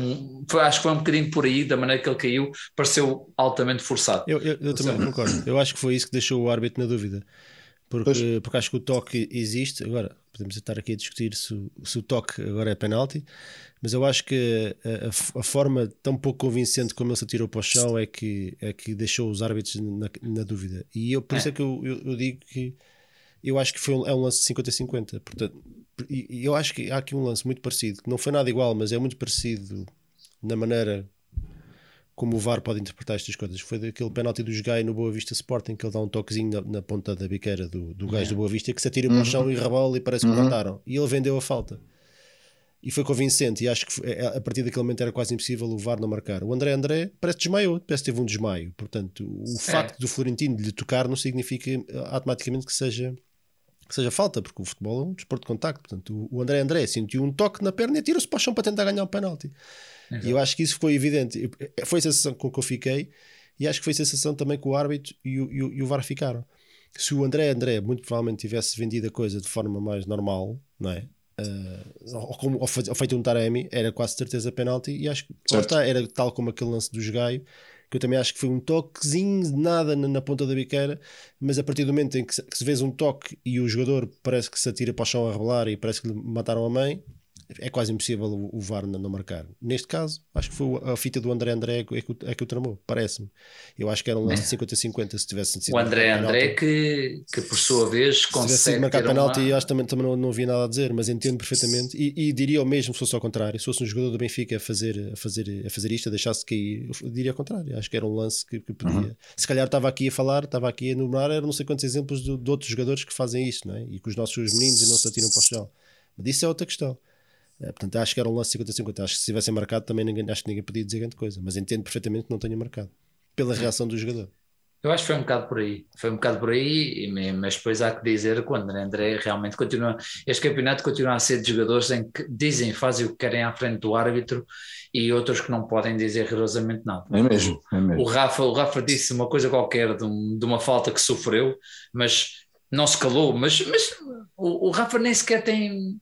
S3: acho que foi um bocadinho por aí, da maneira que ele caiu, pareceu altamente forçado.
S1: Eu, eu, eu também concordo. Eu acho que foi isso que deixou o árbitro na dúvida. Porque, porque acho que o toque existe. Agora, podemos estar aqui a discutir se, se o toque agora é penalti, mas eu acho que a, a, forma tão pouco convincente como ele se atirou para o chão é que, é que deixou os árbitros na, na dúvida. E eu, por é. isso é que eu, eu, eu digo que eu acho que foi um, é um lance de 50-50. Portanto, e eu acho que há aqui um lance muito parecido, que não foi nada igual, mas é muito parecido na maneira como o VAR pode interpretar estas coisas. Foi daquele penalti dos Gai no Boa Vista Sporting, que ele dá um toquezinho na, na ponta da biqueira do, do gajo é. do Boa Vista, que se atira uhum. para o chão e rebola e parece que uhum. mataram. E ele vendeu a falta. E foi convincente, e acho que foi, a partir daquele momento era quase impossível o VAR não marcar. O André André parece que desmaiou, parece que teve um desmaio. Portanto, o é. facto do Florentino lhe tocar não significa automaticamente que seja que seja falta, porque o futebol é um desporto de contacto. Portanto, o André André sentiu um toque na perna e atirou-se para o chão para tentar ganhar o um penalti. Exato. E eu acho que isso foi evidente. Foi a sensação com que eu fiquei e acho que foi a sensação também que o árbitro e o, e o, e o VAR ficaram. Se o André André muito provavelmente tivesse vendido a coisa de forma mais normal, não é? Uh, ou, como, ou feito um Taremi, era quase certeza penalti. E acho que está, era tal como aquele lance do Jogaio que eu também acho que foi um toquezinho de nada na, na, ponta da biqueira, mas a partir do momento em que se, que se vês um toque e o jogador parece que se atira para o chão a rebelar e parece que lhe mataram a mãe, é quase impossível o, o VAR não, marcar. Neste caso, acho que foi a fita do André André é que, é que o tramou, parece-me. Eu acho que era um lance de 50-50 se tivesse sido.
S3: O André André que, que por sua vez consegue. Se tivesse sido marcar
S1: penalti,
S3: uma...
S1: acho que também, também não, não havia nada a dizer, mas entendo perfeitamente. E, e, diria o mesmo se fosse ao contrário. Se fosse um jogador do Benfica a fazer, a fazer, a fazer isto, a deixar-se cair, eu diria ao contrário. Acho que era um lance que, que podia. Uhum. Se calhar estava aqui a falar, estava aqui a enumerar, eram não sei quantos exemplos de, de outros jogadores que fazem isto, não é? E que os nossos meninos não se atiram para o chão. Mas isso é outra questão. É, portanto, acho que era um lance 50-50. Acho que se tivessem marcado também ninguém, acho que ninguém podia dizer grande coisa. Mas entendo perfeitamente que não tenha marcado. Pela reação do jogador.
S3: Eu acho que foi um bocado por aí, foi um bocado por aí, mas depois há que dizer que o André André realmente continua, este campeonato continua a ser de jogadores em que dizem, fazem o que querem à frente do árbitro e outros que não podem dizer rigorosamente nada.
S2: É mesmo, é mesmo.
S3: O Rafa, o Rafa disse uma coisa qualquer de, um, de uma falta que sofreu, mas não se calou, mas, mas o, o Rafa nem sequer tem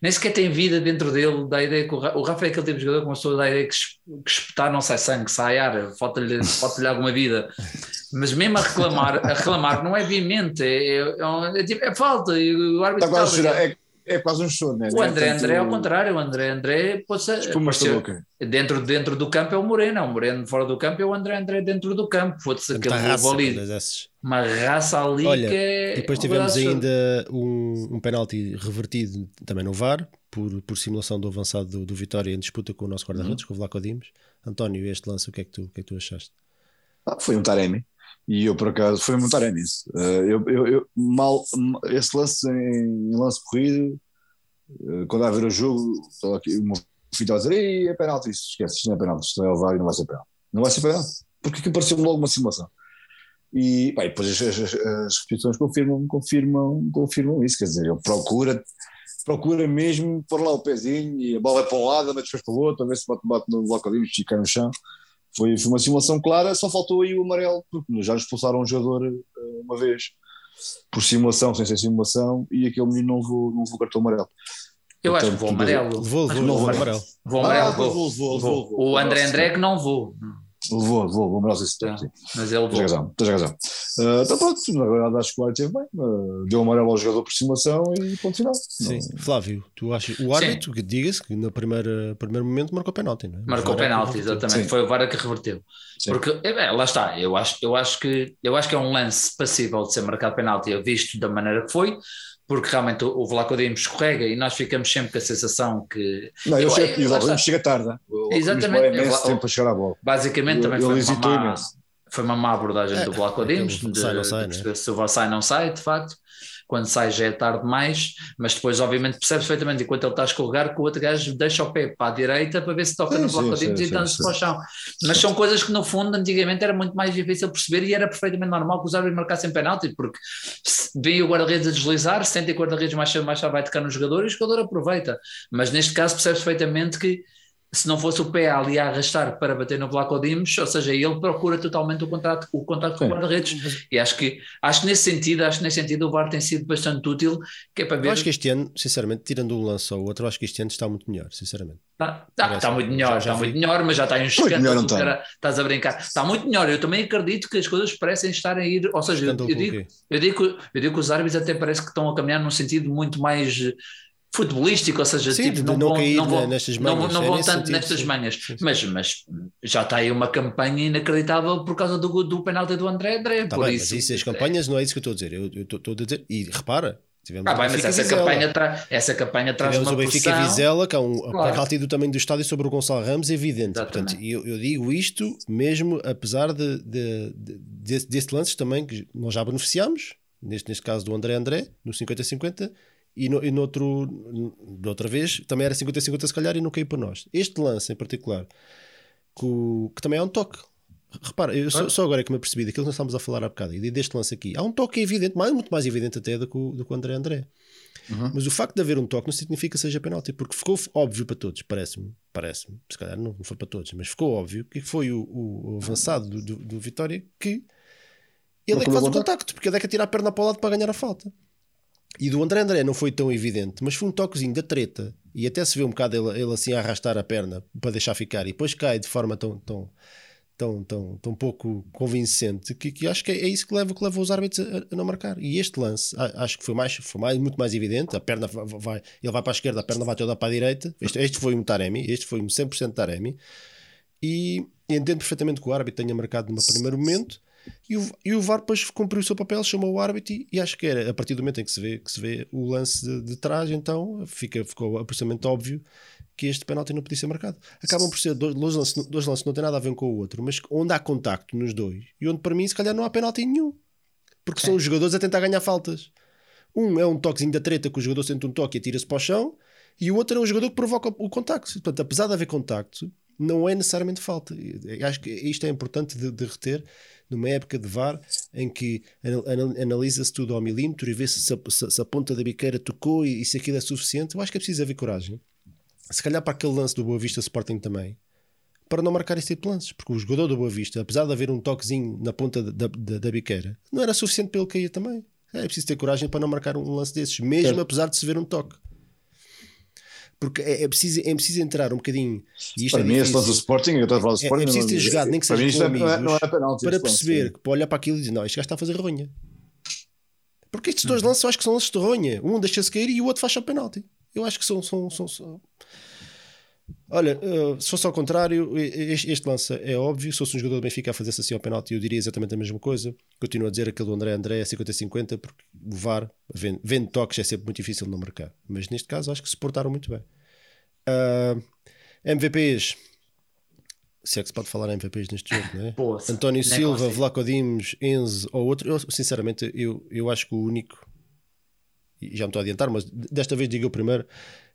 S3: nem sequer tem vida dentro dele, da ideia que o, o Rafa é aquele tipo de jogador que começou a dar a ideia que, que espetar não sai sangue, sai ar, falta-lhe falta alguma vida. Mas mesmo a reclamar, a reclamar não é veemente, é, é, é, é, tipo, é falta. E o árbitro
S2: Está quase é, é quase um choro, né?
S3: O André André é ao contrário, o André André pode ser, pode ser dentro, dentro do campo é o Moreno, é o Moreno fora do campo é o André André dentro do campo, pode-se aquele raça, ali, uma raça ali
S1: Olha,
S3: que é.
S1: Depois tivemos ainda um, um penalti revertido também no VAR, por, por simulação do avançado do, do Vitória em disputa com o nosso guarda-redes, uhum. com o Vlaco Dimos. António, este lance, o que é que tu, o que é que tu achaste?
S2: Ah, foi um Taremi. E eu, por acaso, foi um Taremi isso. Uh, eu, eu, eu, mal, esse lance em, em lance corrido, uh, quando há a ver o jogo, o meu filho a dizer: é penalti, isso, esquece, isto não é penalti, isto não é o VAR e não vai ser penalti. Não vai ser penalti, porque aquilo pareceu-me logo uma simulação. E pá, depois as, as, as, repetições confirmam, confirmam, confirmam isso, quer dizer, ele procura procura mesmo pôr lá o pezinho e a bola é para um lado, mas depois para o outro, a ver se bate, bate no bloco ali e cai no chão. Foi, foi uma simulação clara, só faltou aí o amarelo, porque já expulsaram um jogador uh, uma vez por simulação, sem ser simulação, e aquele menino não levou, não levou cartão amarelo.
S3: Eu Portanto, acho que vou amarelo.
S1: Vou, vou, vou, vou amarelo.
S3: Vou amarelo, ah, vou, vou, vou, O André André que não vou.
S2: Levou, levou, esse tempo,
S3: sim. Mas ele
S2: Tens razão, tens razão. Uh, então pronto, na verdade acho que o árbitro teve bem, uh, deu amarelo ao jogador por simulação e ponto final.
S1: Sim, não... Flávio, tu achas, o árbitro, que diga-se que no primeiro, primeiro momento marcou penalti, não é?
S3: Marcou penalti, exatamente, sim. foi o VAR que reverteu. Sim. Porque, é, lá está, eu acho, eu, acho que, eu acho que é um lance passível de ser marcado penalti, visto da maneira que foi, porque realmente o, o escorrega e nós ficamos sempre com a sensação que.
S2: Não, eu, eu, eu, chega tarde.
S3: Exatamente.
S2: É imenso tempo a chegar à bola.
S3: Basicamente também foi uma, má, foi uma má abordagem é, do Vlaco Dimos, de, sai, não sai, de, né? se o sai não sai, de facto quando sai já é tarde demais, mas depois obviamente percebe perfeitamente enquanto ele está a escorregar que o outro gajo deixa o pé para a direita para ver se toca sim, no bloco sim, sim, e dando-se para o chão. Mas são coisas que no fundo antigamente era muito mais difícil perceber e era perfeitamente normal que os árbitros marcassem penalti, porque vem o guarda-redes a deslizar, sente o guarda-redes mais cedo mais tarde vai tocar no jogador e o jogador aproveita. Mas neste caso percebe perfeitamente que se não fosse o pé ali a arrastar para bater no Vlaco Dimos, ou seja, ele procura totalmente o contato, o contato com o guarda-redes. E acho que, acho que nesse sentido, acho que nesse sentido o VAR tem sido bastante útil, que é para ver...
S1: Eu acho que este ano, sinceramente, tirando um lance ou outro, acho que este ano está muito melhor, sinceramente.
S3: Está, está, está muito melhor, já, está muito melhor, mas já está em um escândalo, estás a brincar. Está muito melhor, eu também acredito que as coisas parecem estar a ir, ou seja, eu, eu, digo, eu, digo, eu digo que os árbitros até parece que estão a caminhar num sentido muito mais futebolístico, ou seja,
S1: Sim,
S3: tipo,
S1: não, não, vão, não, vão, nestas manhas,
S3: não, não é vão tanto sentido, nestas manhas. Mas, mas já está aí uma campanha inacreditável por causa do, do penalti do André André.
S1: Tá
S3: por
S1: bem,
S3: isso,
S1: mas isso, as campanhas não é isso que eu estou a dizer. Eu, estou a dizer, e repara,
S3: Tivemos ah, bem, mas essa campanha, tra essa campanha traz Tivemos uma o Benfica
S1: pressão. Vizela, que é um claro. penalti do tamanho do estádio sobre o Gonçalo Ramos, evidente. Exatamente. Portanto, eu, eu, digo isto mesmo apesar de, de, de, de, desse lance também que nós já beneficiamos, neste, neste caso do André André, no 50-50, e, no, e noutro, de outra vez, também era 50-50 se calhar e não caiu para nós. Este lance em particular, que, que também é um toque. Repara, eu só, só, agora é que me apercebi daquilo que nós estamos a falar há bocado e deste lance aqui. Há um toque evidente, mais, muito mais evidente até do que o, do que o André André. Uhum. Mas o facto de haver um toque não significa que seja penalti, porque ficou óbvio para todos, parece-me, parece-me, se calhar não, não foi para todos, mas ficou óbvio que foi o, o, avançado do, do, do, Vitória que ele é que faz o contacto, porque ele é que atira a perna para o lado para ganhar a falta. E do André André não foi tão evidente, mas foi um toquezinho da treta. E até se vê um bocado ele, ele assim a arrastar a perna para deixar ficar e depois cai de forma tão, tão, tão, tão, tão pouco convincente que, que acho que é, isso que leva, que leva os árbitros a, a, não marcar. E este lance acho que foi, mais, foi mais, muito mais evidente. A perna vai, ele vai para a esquerda, a perna vai toda para a direita. Este, este foi um Taremi, este foi um 100% Taremi. E entendo perfeitamente que o árbitro tenha marcado no primeiro momento e o, e o VAR depois cumpriu o seu papel, chamou o árbitro e, e, acho que era a partir do momento em que se vê, que se vê o lance de, de trás, então fica, ficou absolutamente óbvio que este penalti não podia ser marcado. Acabam por ser dois, dois, lances, dois lances não tem nada a ver com o outro, mas onde há contacto nos dois e onde para mim se calhar não há penalti nenhum. Porque é. são os jogadores a tentar ganhar faltas. Um é um toquezinho da treta que o jogador sente um toque e atira-se para o chão, e o outro é o jogador que provoca o contacto. Portanto, apesar de haver contacto, não é necessariamente falta. Eu acho que isto é importante de, de reter numa época de VAR em que analisa-se tudo ao milímetro e vê-se se, se, se, a ponta da biqueira tocou e, e, se aquilo é suficiente. Eu acho que é preciso haver coragem. Se calhar para aquele lance do Boa Vista Sporting também, para não marcar esse tipo de lances, porque o jogador do Boa Vista, apesar de haver um toquezinho na ponta da, da, da biqueira, não era suficiente para ele cair também. É preciso ter coragem para não marcar um lance desses, mesmo apesar de se ver um toque porque é, é, preciso, é preciso entrar um bocadinho.
S2: E isto para é mim, esse lance do Sporting, eu estou a falar do Sporting.
S1: É, é preciso ter jogado, nem que seja com amigos, não é, não é penalti, para perceber, que para olhar para aquilo e dizer: Não, este gajo está a fazer ronha. Porque estes dois uhum. lances eu acho que são lances de ronha. Um deixa-se cair e o outro faz o penalti. Eu acho que são. são, são, são... Olha, uh, se fosse ao contrário, este, este, lance é óbvio. Se fosse um jogador do Benfica a fazer-se assim ao penalti, eu diria exatamente a mesma coisa. Continuo a dizer aquele do André André é 50-50, porque o VAR, vendo, vendo toques, é sempre muito difícil de não marcar. Mas neste caso, acho que se portaram muito bem. Uh, ah, MVPs. Se é que se pode falar MVPs neste jogo, não é? Poxa, António Silva, Vlaco Dimos, Enzo ou outro. Eu, sinceramente, eu, eu acho que o único. E já me estou a adiantar, mas desta vez digo eu primeiro.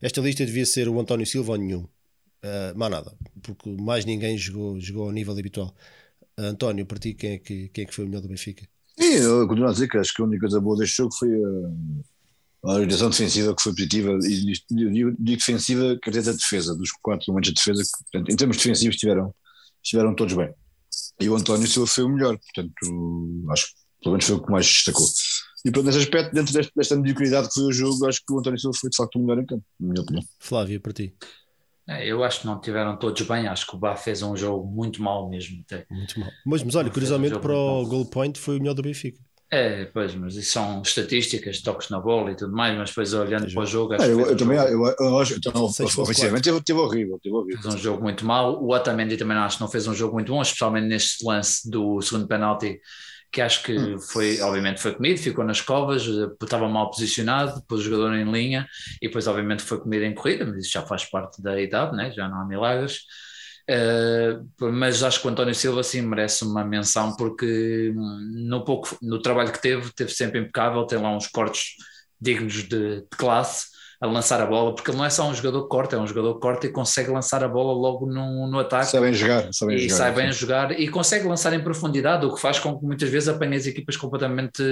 S1: Esta lista devia ser o António Silva ou nenhum. Uh, mais nada, porque mais ninguém jogou, jogou ao nível habitual. Uh, António, para ti, quem é, que, quem é que foi o melhor do Benfica?
S2: Sim, eu continuo a dizer que acho que a única coisa boa deste jogo foi uh, a orientação defensiva que foi positiva e digo defensiva quer dizer a defesa dos quatro momentos de defesa portanto, em termos defensivos estiveram, estiveram todos bem e o António Silva foi o melhor portanto acho que pelo menos foi o que mais destacou e pronto, nesse aspecto, dentro desta, desta mediocridade que foi o jogo, acho que o António Silva foi de facto o melhor em campo, na minha opinião.
S1: Flávio, para ti?
S3: É, eu acho que não tiveram todos bem, acho que o Bá fez um jogo muito mal mesmo. Até.
S1: Muito mal. Mas, mas olha, curiosamente um para o goal point foi o melhor do Benfica.
S3: É, pois, mas isso são estatísticas, toques na bola e tudo mais, mas depois olhando para o jogo.
S2: Acho eu, eu também eu, eu acho que teve horrível, teve horrível.
S3: Fez um jogo muito mau. O Otamendi também acho que não fez um jogo muito bom, especialmente neste lance do segundo penalti, que acho que hum. foi, obviamente, foi comido, ficou nas covas, estava mal posicionado, pôs o jogador em linha e depois, obviamente, foi comido em corrida, mas isso já faz parte da idade, né? já não há milagres. Uh, mas acho que o António Silva sim merece uma menção porque hum, no pouco no trabalho que teve, teve sempre impecável, tem lá uns cortes dignos de, de classe a lançar a bola, porque ele não é só um jogador que corta, é um jogador que corta e consegue lançar a bola logo no, no ataque.
S2: Sabem jogar, sabem
S3: e
S2: jogar.
S3: sai bem jogar e consegue lançar em profundidade, o que faz com que muitas vezes apanhe as equipas completamente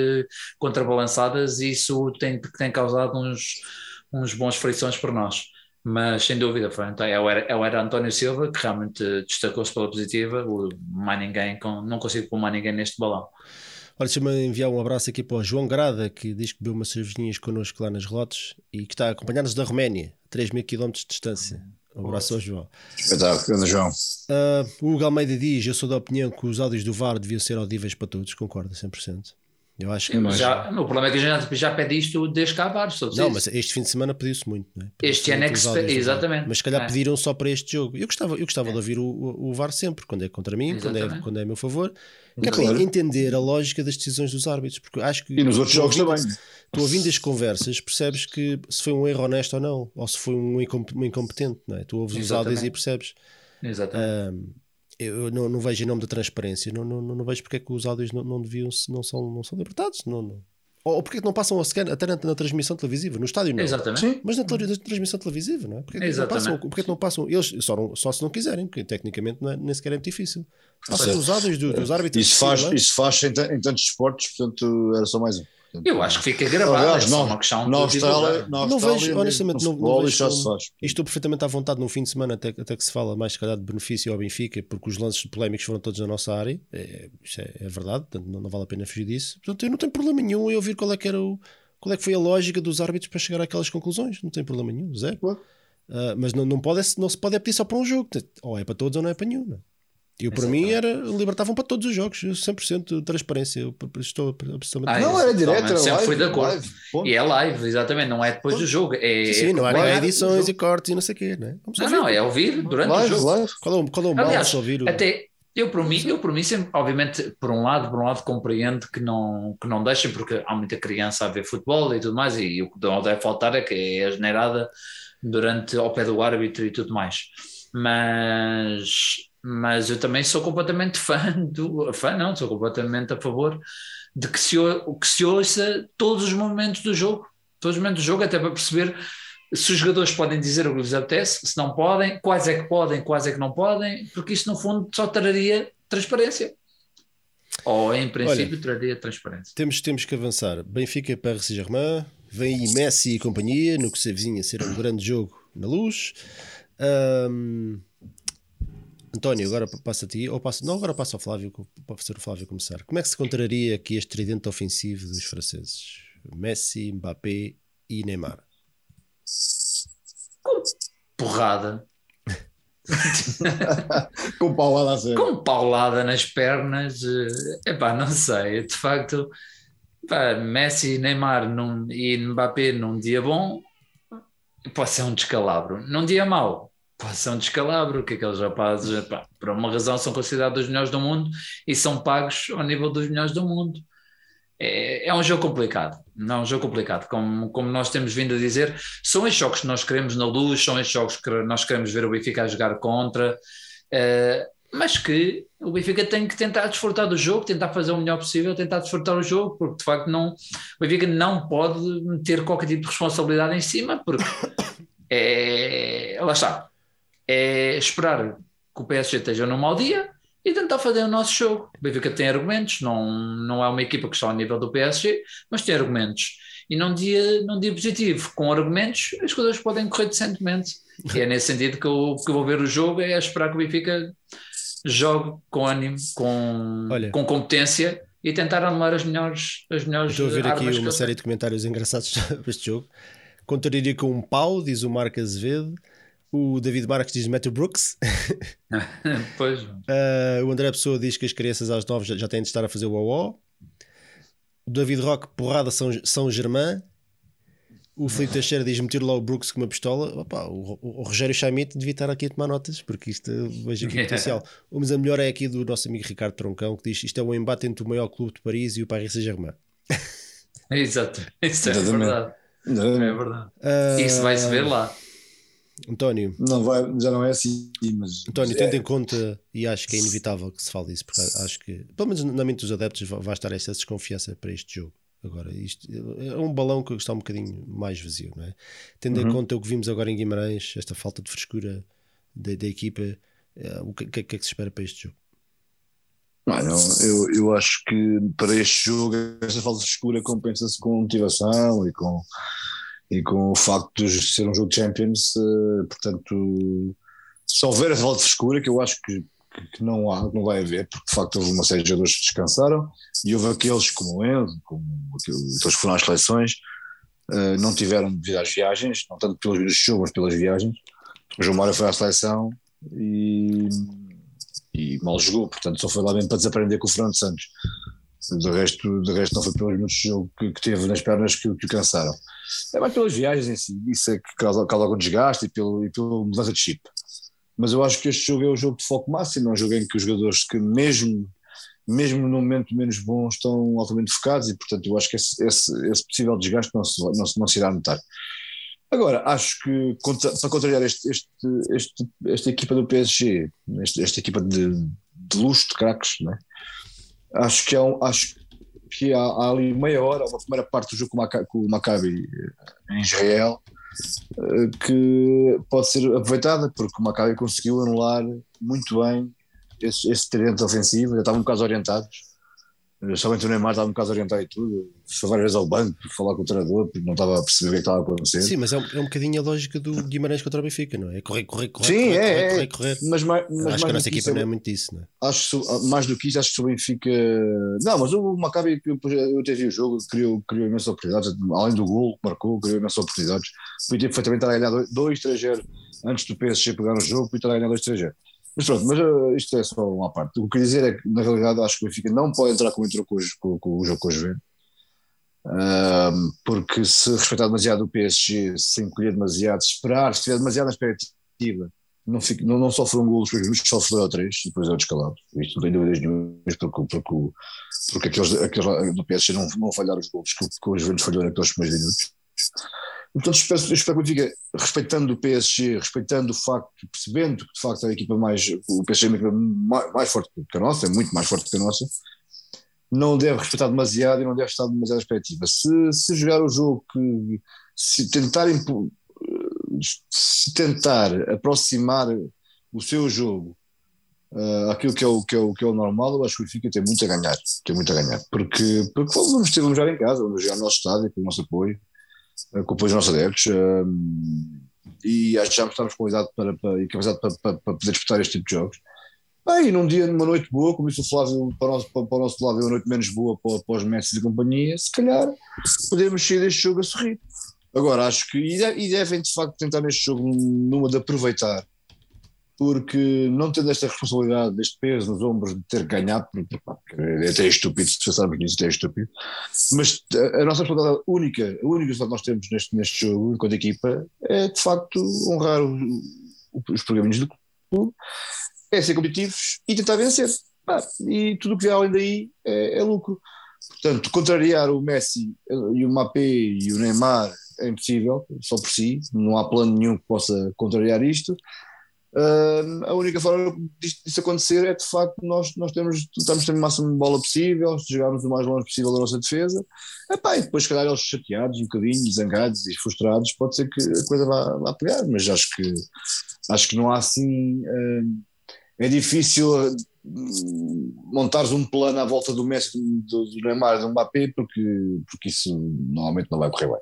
S3: contrabalançadas e isso tem, tem causado uns, uns bons frições para nós mas sem dúvida foi então, eu, era, eu era António Silva que realmente destacou-se pela positiva o, mais ninguém, não consigo pôr mais ninguém neste balão
S1: Olha, deixa-me enviar um abraço aqui para o João Grada, que diz que bebeu umas cervejinhas connosco lá nas Relotes e que está a acompanhar-nos da Roménia, 3 mil km de distância. Um abraço ao João.
S2: Espetáculo, João.
S1: Uh, o Hugo Almeida diz: Eu sou da opinião que os áudios do VAR deviam ser audíveis para todos, concordo 100%. Eu acho que
S3: já, o problema é que a gente já pede isto desde cá vários.
S1: Não, mas este fim de semana pediu-se muito, não é?
S3: Este ano é que se exatamente.
S1: Mas se calhar é. pediram só para este jogo. Eu gostava, eu gostava é. de ouvir o, o, VAR sempre, quando é contra mim, quando é, quando é a meu favor. Que é para entender a lógica das decisões dos árbitros. Porque acho que
S2: e nos outros jogos
S1: ouvindo, também. Tu ouvindo as conversas, percebes que se foi um erro honesto ou não, ou se foi um incompetente, não é? Tu ouves exatamente. os áudios e percebes.
S3: Exatamente. Um,
S1: eu não, não, vejo em nome da transparência, não, não, não vejo porque é que os áudios não, não deviam, não são, não são libertados, não, não. Ou, ou porque é que não passam a scan até na, na, transmissão televisiva, no estádio não.
S3: Exatamente. Sim.
S1: Mas na, na transmissão televisiva, não é? Porque é que não passam, porque é que não passam, eles só, não, só se não quiserem, porque tecnicamente não é, nem sequer é muito difícil. Passam os áudios do, dos árbitros.
S2: Isso faz, isso faz em, em tantos esportes, portanto era só mais um.
S3: Eu acho que fica gravado. Aliás, é não, uma questão
S2: não, Austrália,
S1: não, não vejo, honestamente, não, não vejo. Como, estou perfeitamente à vontade num fim de semana, até, até que se fala mais, se calhar, de benefício ao Benfica, porque os lances polémicos foram todos na nossa área. É, isso é, é verdade, portanto, não, não, vale a pena fugir disso. Portanto, eu não tenho problema nenhum em ouvir qual é que era o. Qual é que foi a lógica dos árbitros para chegar àquelas conclusões? Não tem problema nenhum, zero. Uh, mas não, não, pode, não se pode é pedir só para um jogo. Ou é para todos ou não é para nenhum. Não é? Eu, para mim, era, libertavam para todos os jogos, 100% de transparência. Eu estou absolutamente.
S2: Ah, não, era direto, era
S3: sempre
S2: live,
S3: fui de acordo. Live, e é live, exatamente, não é depois do jogo. É,
S1: sim, sim não há edições e cortes e não sei o quê, né?
S3: Não, não, é ouvir durante
S2: live,
S3: o jogo.
S2: Live.
S1: Qual é o, qual é o mal de ouvir? O...
S3: Até eu, por mim, eu, por mim, sempre, obviamente, por um lado, por um lado, compreendo que não, que não deixem, porque há muita criança a ver futebol e tudo mais, e o que não deve faltar é que é a generada durante ao pé do árbitro e tudo mais. Mas mas eu também sou completamente fã do fã não, sou completamente a favor de que se, que se ouça todos os momentos do jogo, todos os momentos do jogo, até para perceber se os jogadores podem dizer o que lhes apetece, se não podem, quais é que podem, quais é que não podem, porque isso no fundo só traria transparência. Ou em princípio Olha, traria transparência.
S1: Temos, temos que avançar. Benfica para Saint-Germain, vem aí Messi e companhia, no que se avizinha ser um grande jogo na luz. Um, António, agora passa a ti, ou passa, não, agora passa ao Flávio, para ser o Flávio começar. Como é que se contraria aqui este tridente ofensivo dos franceses? Messi, Mbappé e Neymar.
S3: Com porrada.
S2: com paulada a sério.
S3: Com paulada nas pernas. Eh, epá, não sei. De facto, epá, Messi, Neymar num, e Mbappé num dia bom pode ser um descalabro. Num dia mau pode ser um descalabro. Que aqueles rapazes, epá, por uma razão, são considerados os melhores do mundo e são pagos ao nível dos melhores do mundo é, é um jogo complicado. Não é um jogo complicado. Como, como nós temos vindo a dizer, são estes jogos que nós queremos na luz, são estes jogos que nós queremos ver o Benfica a jogar contra, uh, mas que o Benfica tem que tentar desfrutar do jogo, tentar fazer o melhor possível, tentar desfrutar o jogo, porque de facto não, o Benfica não pode ter qualquer tipo de responsabilidade em cima, porque é, lá está, é esperar que o PSG esteja num mau dia e tentar fazer o nosso jogo. O Benfica tem argumentos, não, não é uma equipa que está ao nível do PSG, mas tem argumentos. E num dia, num dia positivo, com argumentos, as coisas podem correr decentemente. E é nesse sentido que eu, que eu vou ver o jogo, é esperar que o Benfica jogue com ânimo, com, Olha, com competência e tentar anular as melhores as melhores
S1: Estou a ver aqui uma série de comentários engraçados sobre este jogo. Contraria com um pau, diz o Marco Azevedo. O David Marques diz Matthew Brooks.
S3: pois.
S1: Uh, o André Pessoa diz que as crianças às nove já, já têm de estar a fazer o OO. O David Rock, porrada São, São Germain. O Felipe Teixeira diz meter lá o Brooks com uma pistola. Opa, o, o, Rogério Chamite devia estar aqui a tomar notas, porque isto vejo aqui potencial. Mas a melhor é aqui do nosso amigo Ricardo Troncão, que diz isto é um embate entre o maior clube de Paris e o Paris Saint-Germain.
S3: Exato, isso é verdade. É verdade. Uh, isso vai-se ver lá.
S1: António.
S2: Não vai, já não é assim, mas.
S1: António, tendo é. em conta, e acho que é inevitável que se fale isso, porque acho que, pelo menos na mente dos adeptos, vai estar essa desconfiança para este jogo. Agora, isto é um balão que está um bocadinho mais vazio, não é? Tendo uhum. em conta o que vimos agora em Guimarães, esta falta de frescura da, da equipa, é, o que, que, é que se espera para este jogo?
S2: Não, eu, eu acho que para este jogo, esta falta de frescura compensa-se com motivação e com e com o facto de ser um jogo de Champions, uh, portanto, se houver a volta de frescura, que eu acho que, que, não há, não vai haver, porque de facto houve uma série de jogadores que descansaram e houve aqueles como Enzo, como aqueles que foram às seleções, uh, não tiveram devido às viagens, não tanto pelos show, mas pelas viagens. O João Mário foi à seleção e, e mal jogou, portanto só foi lá bem para desaprender com o Fernando Santos. De resto, de resto não foi pelos minutos de jogo que, que teve nas pernas que, que o cansaram. É mais pelas viagens em si, isso é que causa, causa algum desgaste e pelo, e mudança de chip. Mas eu acho que este jogo é o jogo de foco máximo, é um jogo em que os jogadores que mesmo, mesmo no momento menos bom estão altamente focados e portanto eu acho que esse, esse, esse possível desgaste não se, não, não se irá notar. Agora, acho que para contrariar este, este, este, esta equipa do PSG, esta, esta equipa de, de luxo de craques, né? acho que é um, acho que há, há, ali meia hora, uma primeira parte do jogo com o Maccabi eh, em Israel, que pode ser aproveitada, porque o Maccabi conseguiu anular muito bem esse, esse talento ofensivo, já estavam um bocado orientados Somente o Neymar estava um bocado orientado e tudo. Foi várias vezes ao banco falar com o treinador, porque não estava a perceber o que, é estava a acontecer.
S1: Sim, mas é um, é um bocadinho a lógica do Guimarães contra o Benfica, não é? Correr, correr, correr.
S2: Sim,
S1: correr,
S2: é,
S1: correr, correr, correr,
S2: Mas, mas, mas
S1: acho que a nossa equipa isso, não é muito disso, não é?
S2: Acho, mais do que isso, acho que o Benfica. Não, mas o Maccabi, eu, eu até vi o jogo, criou, criou imensas oportunidades, além do gol que marcou, criou imensas oportunidades. Podia perfeitamente estar a ganhar 2-3-0 antes do PSG pegar no jogo, podia estar a ganhar 2-3-0. Mas pronto, mas uh, isto é só uma parte. O que eu queria dizer é que, na realidade, acho que o Benfica não pode entrar como entrou com, com, com o jogo com o Juventus. Porque se respeitar demasiado o PSG, se encolher demasiado, esperar, se tiver demasiada expectativa, não, fica, não, não sofre um gol depois sofre dois ou três e depois é o descalado. Isto não tem dúvidas nenhuma, porque, porque, porque aqueles, aqueles do PSG não vão falhar os gols que, que o Juventus falhou naqueles primeiros minutos. Portanto, espero, espero que o Benfica, respeitando o PSG, respeitando o facto, percebendo que de facto é a equipa mais, o PSG é uma equipa mais, mais forte que a nossa, é muito mais forte que a nossa, não deve respeitar demasiado e não deve estar demasiado expectativa. Se, se jogar o jogo que, se tentar se tentar aproximar o seu jogo uh, aquilo que é, o, que, é o, que é o normal, eu acho que o Benfica tem muito a ganhar. Tem muito a ganhar. Porque, porque vamos ter, vamos jogar em casa, vamos jogar no nosso estádio, com o nosso apoio, com o apoio dos nossos adeptos. Uh, e acho que já estamos com idade para, para, e capacidade para, para, para, poder disputar este tipo de jogos. Bem, num dia, numa noite boa, como disse o Flávio, para o nosso, para, para o nosso lado, é uma noite menos boa para, para os Messi e companhia, se calhar podemos sair deste jogo a sorrir. Agora, acho que, e devem de facto tentar neste jogo, numa de aproveitar porque não tendo esta responsabilidade, este peso nos ombros de ter porque, é até estúpido se pensarmos nisso, até é estúpido, mas a, a nossa responsabilidade única, a única que nós temos neste, neste jogo, enquanto equipa, é de facto honrar o, os programas do clube, é ser competitivos e tentar vencer. E tudo o que vier além daí é, é lucro. Portanto, contrariar o Messi e o Mbappé e o Neymar é impossível, só por si, não há plano nenhum que possa contrariar isto. Uh, a única forma disso acontecer é de facto nós, nós temos, tentamos ter o máximo de bola possível, chegarmos o mais longe possível da nossa defesa. Epá, e depois, se calhar, eles chateados, um bocadinho, zangados e frustrados, pode ser que a coisa vá, vá pegar, mas acho que, acho que não há assim. Uh, é difícil uh, montares um plano à volta do Messi, do, do Neymar, do Mbappé, porque, porque isso normalmente não vai correr bem.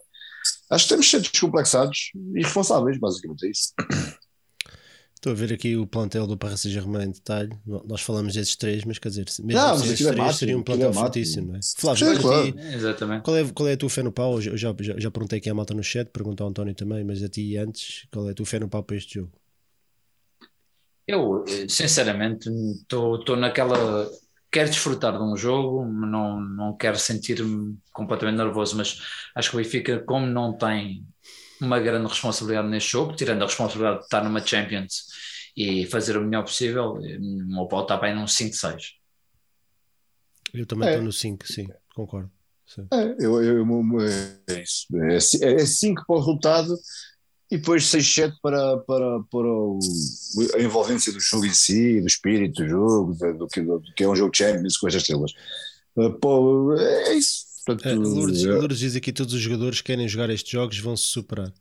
S2: Acho que temos de ser descomplexados e responsáveis, basicamente é isso.
S1: Estou a ver aqui o plantel do Paris Saint-Germain em detalhe. Nós falamos desses três, mas quer dizer,
S2: mesmo não, mas
S1: esses
S2: é
S1: três seria um plantel fortíssimo, não é? Flávio,
S2: Sim, claro.
S3: Exatamente.
S1: Qual é, qual é a tua fé no pau? Eu já, já, já perguntei aqui à malta no chat, perguntou ao António também, mas a ti antes, qual é a tua fé no pau para este jogo?
S3: Eu, sinceramente, estou naquela. Quero desfrutar de um jogo, não, não quero sentir-me completamente nervoso, mas acho que o Benfica, como não tem uma grande responsabilidade neste jogo, tirando a responsabilidade de estar numa Champions e fazer o melhor possível, o meu pau está bem num 5-6.
S1: Eu também estou é. no 5, sim, concordo. Sim.
S2: É, eu, eu, eu, é isso. É 5 é para o resultado e depois 6-7 para, para, para o, a envolvência do jogo em si, do espírito do jogo, do, do, que, do que é um jogo Champions com estas estrelas. Uh, é isso.
S1: Portanto, é, Lourdes, Lourdes diz aqui que todos os jogadores que querem jogar estes jogos vão se superar.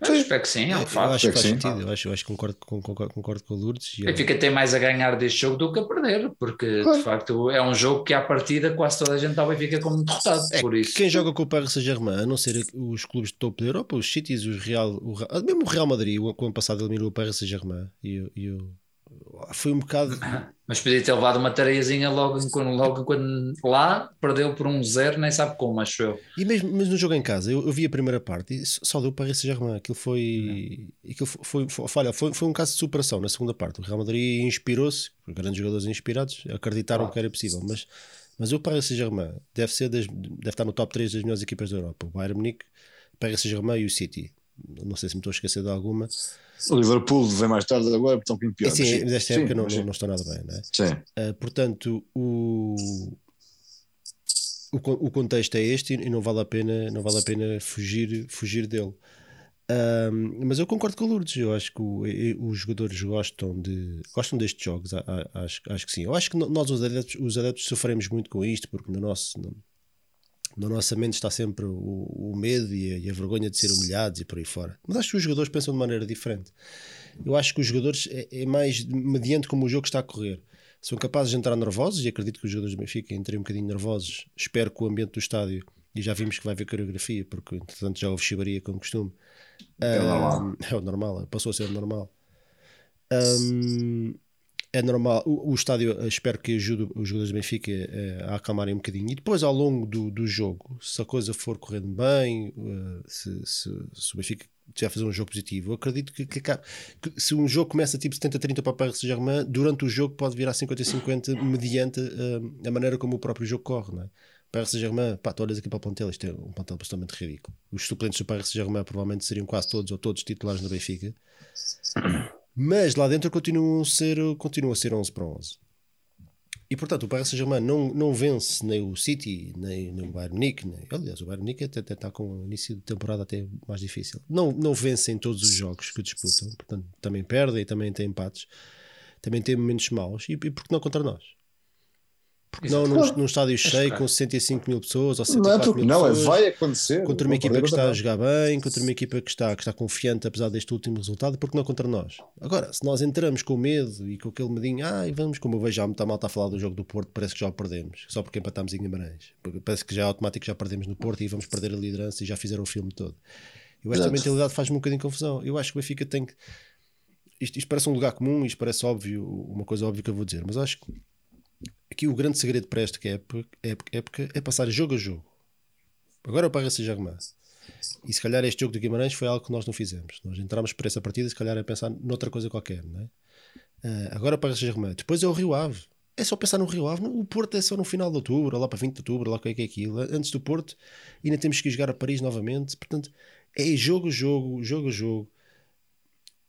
S3: Eu espero que sim, é um
S1: fato. Eu acho
S3: que
S1: faz sentido, eu acho, eu acho que concordo, concordo, concordo com o Lourdes.
S3: E Fica até mais a ganhar deste jogo do que a perder, porque claro. de facto é um jogo que à partida quase toda a gente talvez fica como derrotado. É, por isso.
S1: Quem joga com o Paris Saint-Germain, a não ser os clubes de topo da Europa, os Cities, os Real, o, mesmo o Real Madrid, o ano passado eliminou o Paris Saint-Germain e, e o foi um bocado.
S3: Mas podia ter levado uma tareiazinha logo, quando, logo quando lá perdeu por um zero, nem sabe como, acho eu.
S1: E mesmo mas no jogo em casa, eu, eu vi a primeira parte e só deu para esse Germain. Aquilo foi. Aquilo foi, foi, foi, foi, foi um caso de superação na segunda parte. O Real Madrid inspirou-se, grandes jogadores inspirados, acreditaram ah. que era possível, mas. Mas o Paris Saint-Germain deve, ser das, deve estar no top 3 das melhores equipas da Europa. O Bayern Munique, Paris Saint-Germain e o City. Não sei se me estou a esquecer de alguma.
S2: O Liverpool vem mais tarde agora, estão um pior.
S1: Sim, sim, desta época não, não, não estou nada bem, não é?
S2: Sim.
S1: Uh, portanto, o, o, o, contexto é este e não vale a pena, não vale a pena fugir, fugir dele. Um, mas eu concordo com o Lourdes, eu acho que o, os jogadores gostam, de, gostam destes jogos, acho, acho que sim. Eu acho que nós, os adeptos, os adeptos, sofremos muito com isto, porque no nosso, no, na nossa mente está sempre o, o medo e a, e a, vergonha de ser humilhados e por aí fora. Mas acho que os jogadores pensam de maneira diferente. Eu acho que os jogadores é, é mais mediante como o jogo está a correr. São capazes de entrar nervosos e acredito que os jogadores do Benfica entrem um bocadinho nervosos. Espero que o ambiente do estádio, e já vimos que vai haver coreografia, porque entretanto já houve chibaria como costume.
S2: É o normal.
S1: É o normal, passou a ser normal. Um, é normal. O, o, estádio eh, espero que ajude os jogadores do Benfica uh, a acalmarem um bocadinho. E depois, ao longo do, do jogo, se a coisa for correndo bem, uh, se, se, se, o Benfica a fazer um jogo positivo, eu acredito que, que, que, se um jogo começa tipo 70-30 para o Paris Saint-Germain, durante o jogo pode virar 50-50 mediante uh, a maneira como o próprio jogo corre. Não é? Paris Saint-Germain, pá, tu olhas aqui para o plantel, isto é um plantel absolutamente ridículo. Os suplentes do Paris Saint-Germain provavelmente seriam quase todos ou todos titulares no Benfica. Mas lá dentro continuam a ser, continuam a ser 11 para 11. E portanto, o Paris Saint-Germain não, não vence nem o City, nem, nem o Bayern Munique. Nem, aliás, o Bayern Munique até, até está com o início de temporada até mais difícil. Não, não vencem todos os jogos que disputam. Portanto, também perdem, também têm empates. Também têm momentos maus. E, e por que não contra nós? Porque não num, num estádio cheio com 65 mil pessoas ou 74
S2: não,
S1: mil
S2: não,
S1: pessoas.
S2: vai acontecer.
S1: Contra uma equipa que está a jogar bem, contra uma equipa que está, que está confiante apesar deste último resultado, porque não contra nós. Agora, se nós entramos com medo e com aquele medinho, ah, e vamos, como eu vejo já muita malta a falar do jogo do Porto, parece que já o perdemos, só porque empatámos em Guimarães. Parece que já é automático já perdemos no Porto e vamos perder a liderança e já fizeram o filme todo. Eu esta mentalidade faz-me um bocadinho de confusão. Eu acho que o Benfica tem que. Isto, isto parece um lugar comum, isto parece óbvio, uma coisa óbvia que eu vou dizer, mas acho que aqui o grande segredo para esta época, é passar jogo a jogo. Agora o Paris Saint-Germain. E se calhar este jogo de Guimarães foi algo que nós não fizemos. Nós entramos para essa partida, se calhar a pensar noutra coisa qualquer. Não é? Uh, agora o Paris Saint-Germain. Depois é o Rio Ave. É só pensar no Rio Ave. O Porto é só no final de outubro, lá para 20 de outubro, lá o que é que é aquilo. Antes do Porto, ainda temos que jogar a Paris novamente. Portanto, é jogo jogo, jogo jogo.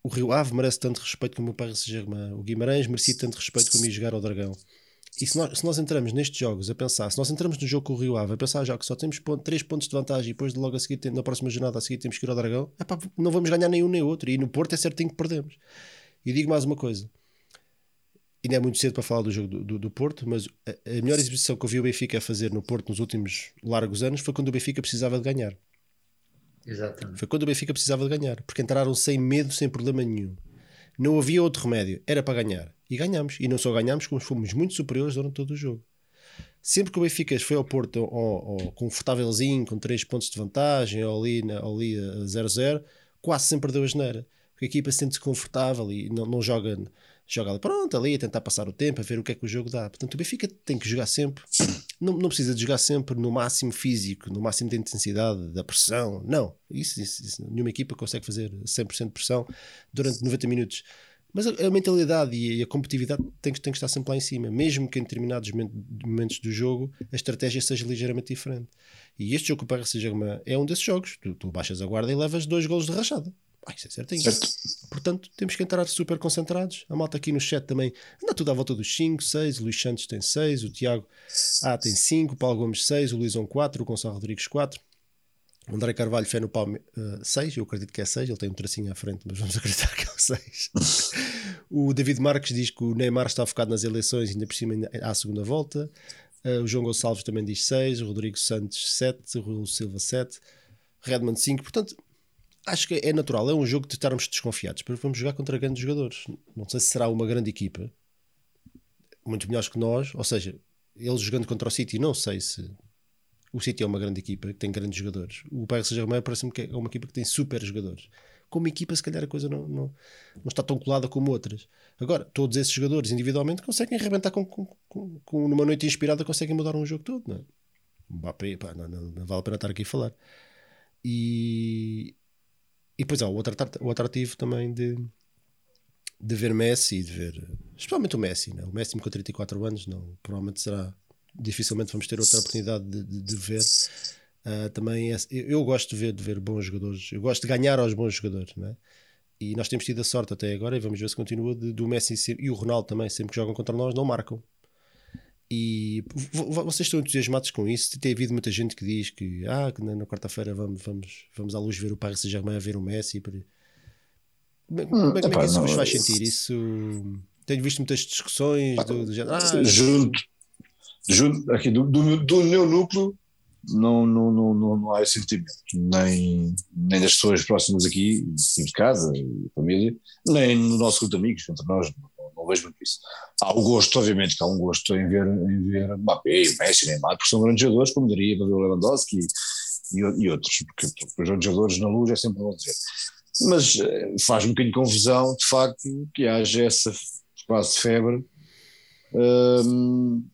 S1: O Rio Ave merece tanto respeito como o Paris Saint-Germain. O Guimarães merecia tanto respeito como ir jogar ao Dragão. E se nós, se nós entramos nestes jogos a pensar, se nós entramos no jogo com o Rio Ave a pensar já que só temos ponto, 3 pontos de vantagem e depois de logo a seguir, na próxima jornada a seguir temos que ir ao Dragão, epá, não vamos ganhar nenhum nem outro. E no Porto é certinho que perdemos. E digo mais uma coisa. Ainda é muito cedo para falar do jogo do, do, do Porto, mas a, a, melhor exibição que eu vi o Benfica a fazer no Porto nos últimos largos anos foi quando o Benfica precisava de ganhar.
S3: Exatamente.
S1: Foi quando o Benfica precisava de ganhar, porque entraram sem medo, sem problema nenhum. Não havia outro remédio, era para ganhar. E ganhamos. E não só ganhamos, como fomos muito superiores durante todo o jogo. Sempre que o Benfica foi ao Porto ou, ou confortávelzinho, com 3 pontos de vantagem, ou ali, ali a 0-0, quase sempre deu a geneira. Porque a equipa se sente confortável e não, não joga joga ali, pronto, ali a tentar passar o tempo, a ver o que é que o jogo dá. Portanto, o Benfica tem que jogar sempre, não, não precisa de jogar sempre no máximo físico, no máximo de intensidade, da pressão. Não, isso, isso, isso nenhuma equipa consegue fazer 100% de pressão durante 90 minutos. Mas a, a mentalidade e a, e a competitividade tem que, tem que estar sempre lá em cima, mesmo que em determinados momentos do jogo a estratégia seja ligeiramente diferente. E este jogo que o Paris Saint-Germain é um desses jogos. Tu, tu baixas a guarda e levas dois golos de rachada. Ah, isso é certinho. Certo. Portanto, temos que entrar super concentrados. A malta aqui no chat também anda tudo à volta dos 5, 6. O Luís Santos tem 6, o Tiago ah, tem 5, o Paulo Gomes 6, o Luizão 4, o Gonçalo Rodrigues 4. André Carvalho fé no Palme uh, 6, eu acredito que é 6, ele tem um tracinho à frente, mas vamos acreditar que é o 6. o David Marques diz que o Neymar está focado nas eleições, ainda por cima à segunda volta. Uh, o João Gonçalves também diz 6, o Rodrigo Santos 7, o Rui Silva 7, Redmond 5. Portanto, acho que é natural, é um jogo de estarmos desconfiados, porque vamos jogar contra grandes jogadores. Não sei se será uma grande equipa, muito melhores que nós, ou seja, eles jogando contra o City, não sei se o City é uma grande equipa que tem grandes jogadores. O Paris Saint-Germain parece-me que é uma equipa que tem super jogadores. Como equipa, se calhar a coisa não, não, não está tão colada como outras. Agora, todos esses jogadores individualmente conseguem arrebentar com, com, com, com numa noite inspirada, conseguem mudar um jogo todo, não é? Mbappé, pá, não, não, não, vale a pena estar aqui a falar. E, e depois há o, outro, atrativo também de, de ver Messi de ver, especialmente o Messi, né? o Messi com 34 anos, não, provavelmente será, dificilmente vamos ter outra oportunidade de, de, de ver. Uh, também é, eu, gosto de ver, de ver bons jogadores, eu gosto de ganhar aos bons jogadores, né? e nós temos tido a sorte até agora, e vamos ver se continua, de, do Messi e o Ronaldo também, sempre que jogam contra nós, não marcam. E vocês estão entusiasmados com isso? Tem havido muita gente que diz que, ah, que na, quarta-feira vamos, vamos, vamos à luz ver o Paris Saint-Germain a ver o Messi. Por... Como, hum, como, é que isso vos faz sentir? Isso tenho visto muitas discussões do, do género. Ah,
S2: junto aqui do, do, do meu núcleo não, não, não, não, não há esse sentimento, nem, nem das pessoas próximas aqui, de casa e família, nem no nosso grupo de amigos, entre nós, não vejo muito isso. Há o gosto, obviamente, que há um gosto em ver, em ver Mbappé, Messi, Neymar, porque são grandes jogadores, como diria o Lewandowski e, e, outros, porque, porque os grandes jogadores na luz é sempre bom dizer. Mas eh, faz um bocadinho de confusão, de facto, que haja essa quase febre hum,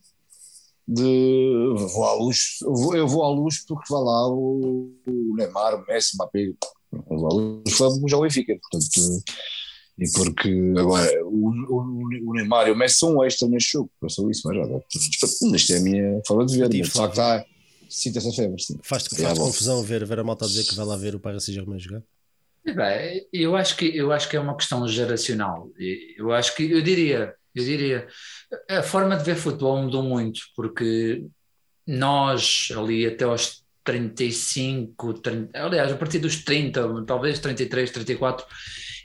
S2: de vou à luz, eu vou à luz porque vai lá o, o Neymar, o Messi, o Mbappé, vou à luz, já o Benfica, portanto e porque agora o, o, o Neymar e o Messi são um extra neste jogo, eu sou isso, mas já isto é a minha forma de ver, mas de facto há, sinto essa febre.
S1: Faz-te faz confusão ver, ver a malta a dizer que vai lá ver o Paris Saint-Germain jogar?
S3: Bem, eu acho que eu acho que é uma questão geracional. Eu acho que eu diria, eu diria, a forma de ver futebol mudou muito porque nós ali até aos 35, 30, aliás, a partir dos 30, talvez 33, 34,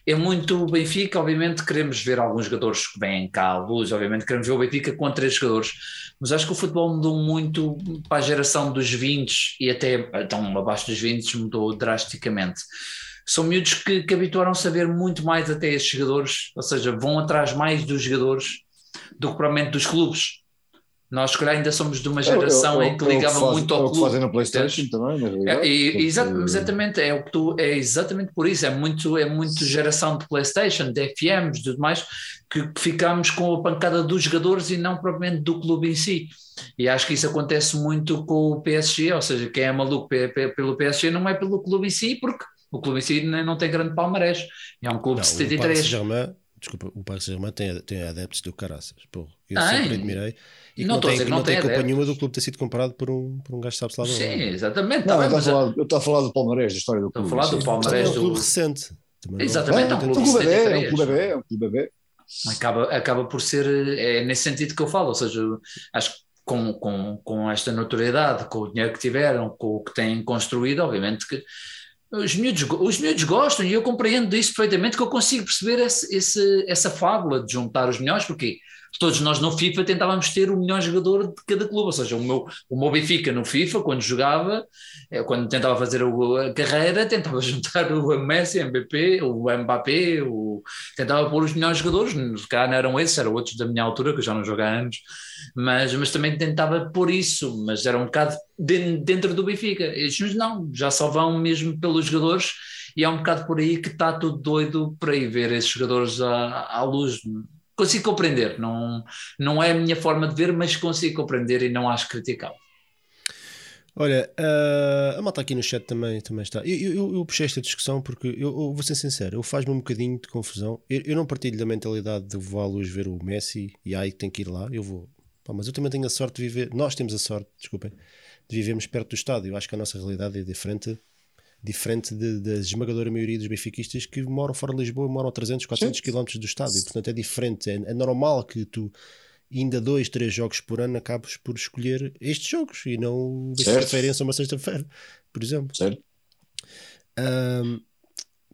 S3: é muito o Benfica, obviamente queremos ver alguns jogadores que vêm cá à luz, obviamente queremos ver o Benfica com três jogadores, mas acho que o futebol mudou muito para a geração dos 20 e até então abaixo dos 20 mudou drasticamente. São miúdos que, que habituaram-se a ver muito mais até esses jogadores, ou seja, vão atrás mais dos jogadores do que provavelmente dos clubes. Nós, se calhar, ainda somos de uma geração
S2: é, é,
S3: em que ligava
S2: faz,
S3: muito ao
S2: é
S3: clube.
S2: o que fazem na PlayStation também.
S3: É, e, exa exatamente, é, o que tu, é exatamente por isso, é muito, é muito geração de PlayStation, de FMs, de tudo mais, que, que ficamos com a pancada dos jogadores e não propriamente do clube em si. E acho que isso acontece muito com o PSG, ou seja, quem é maluco pelo PSG não é pelo clube em si, porque o clube em si não tem grande palmarés. É um clube
S1: não,
S3: de 73.
S1: Desculpa, o Paris Saint-Germain tem, tem adeptos do caraças. Pô, eu
S3: Ai,
S1: sempre admirei. E
S3: não
S1: não, tem,
S3: dizer,
S1: não,
S3: não
S1: tem
S3: tem
S1: culpa nenhuma do clube ter sido comprado por um, por um gajo que sabe-se lá
S3: Sim,
S1: onde.
S3: exatamente.
S2: Não,
S3: tá
S2: eu estou a
S3: mas
S2: a falar do Palmarés, da história do
S3: Estou a
S2: clube.
S3: falar do
S2: sim.
S3: Palmeiras.
S1: Também é um
S3: do-
S1: clube recente. Também não-
S3: Exatamente,
S2: É,
S3: é um
S2: um
S3: clube
S2: clube bebê, é um
S3: 73.
S2: clube bebê, é um clube bebê.
S3: acaba, acaba por ser, é nesse sentido que eu falo, ou seja, acho que com, com, com esta notoriedade, com o dinheiro que tiveram, com o que têm construído, obviamente que os miúdos, os miúdos gostam e eu compreendo isso perfeitamente, que eu consigo perceber esse, esse- essa fábula de juntar os melhores, porque todos nós no FIFA tentávamos ter o melhor jogador de cada clube, ou seja, o meu, o meu Benfica no FIFA, quando jogava, eh, quando tentava fazer a carreira, tentava juntar o Messi, o MVP, o Mbappé, o, tentava pôr os melhores jogadores, calhar não eram esses, eram outros da minha altura, que eu já não jogo há anos, mas, mas também tentava pôr isso, mas era um bocado de- dentro do Benfica. Estes não, já só vão mesmo pelos jogadores e é um bocado por aí que está tudo doido para ir ver esses jogadores à, à luz. Consigo compreender, não, não é a minha forma de ver, mas consigo compreender e não acho criticável.
S1: Olha, ah, a malta aqui no chat também, também está. Eu, eu, eu puxei esta discussão porque eu, eu vou ser sincero, eu faz-me um bocadinho de confusão. Eu, eu não partilho da mentalidade de vou à luz ver o Messi e aí tem que ir lá. Eu vou, Pá, mas eu também tenho a sorte de viver. Nós temos a sorte, desculpem, de vivermos perto do estádio. Eu acho que a nossa realidade é diferente, diferente de- da esmagadora maioria dos benfiquistas que moram fora de Lisboa, moram a 300, 400 km do estádio. Portanto, é diferente. É, é normal que tu, ainda dois, três jogos por ano, acabes por escolher estes jogos e não. Benfica ou uma sexta-feira, por exemplo.
S2: Certo?
S1: Ahm,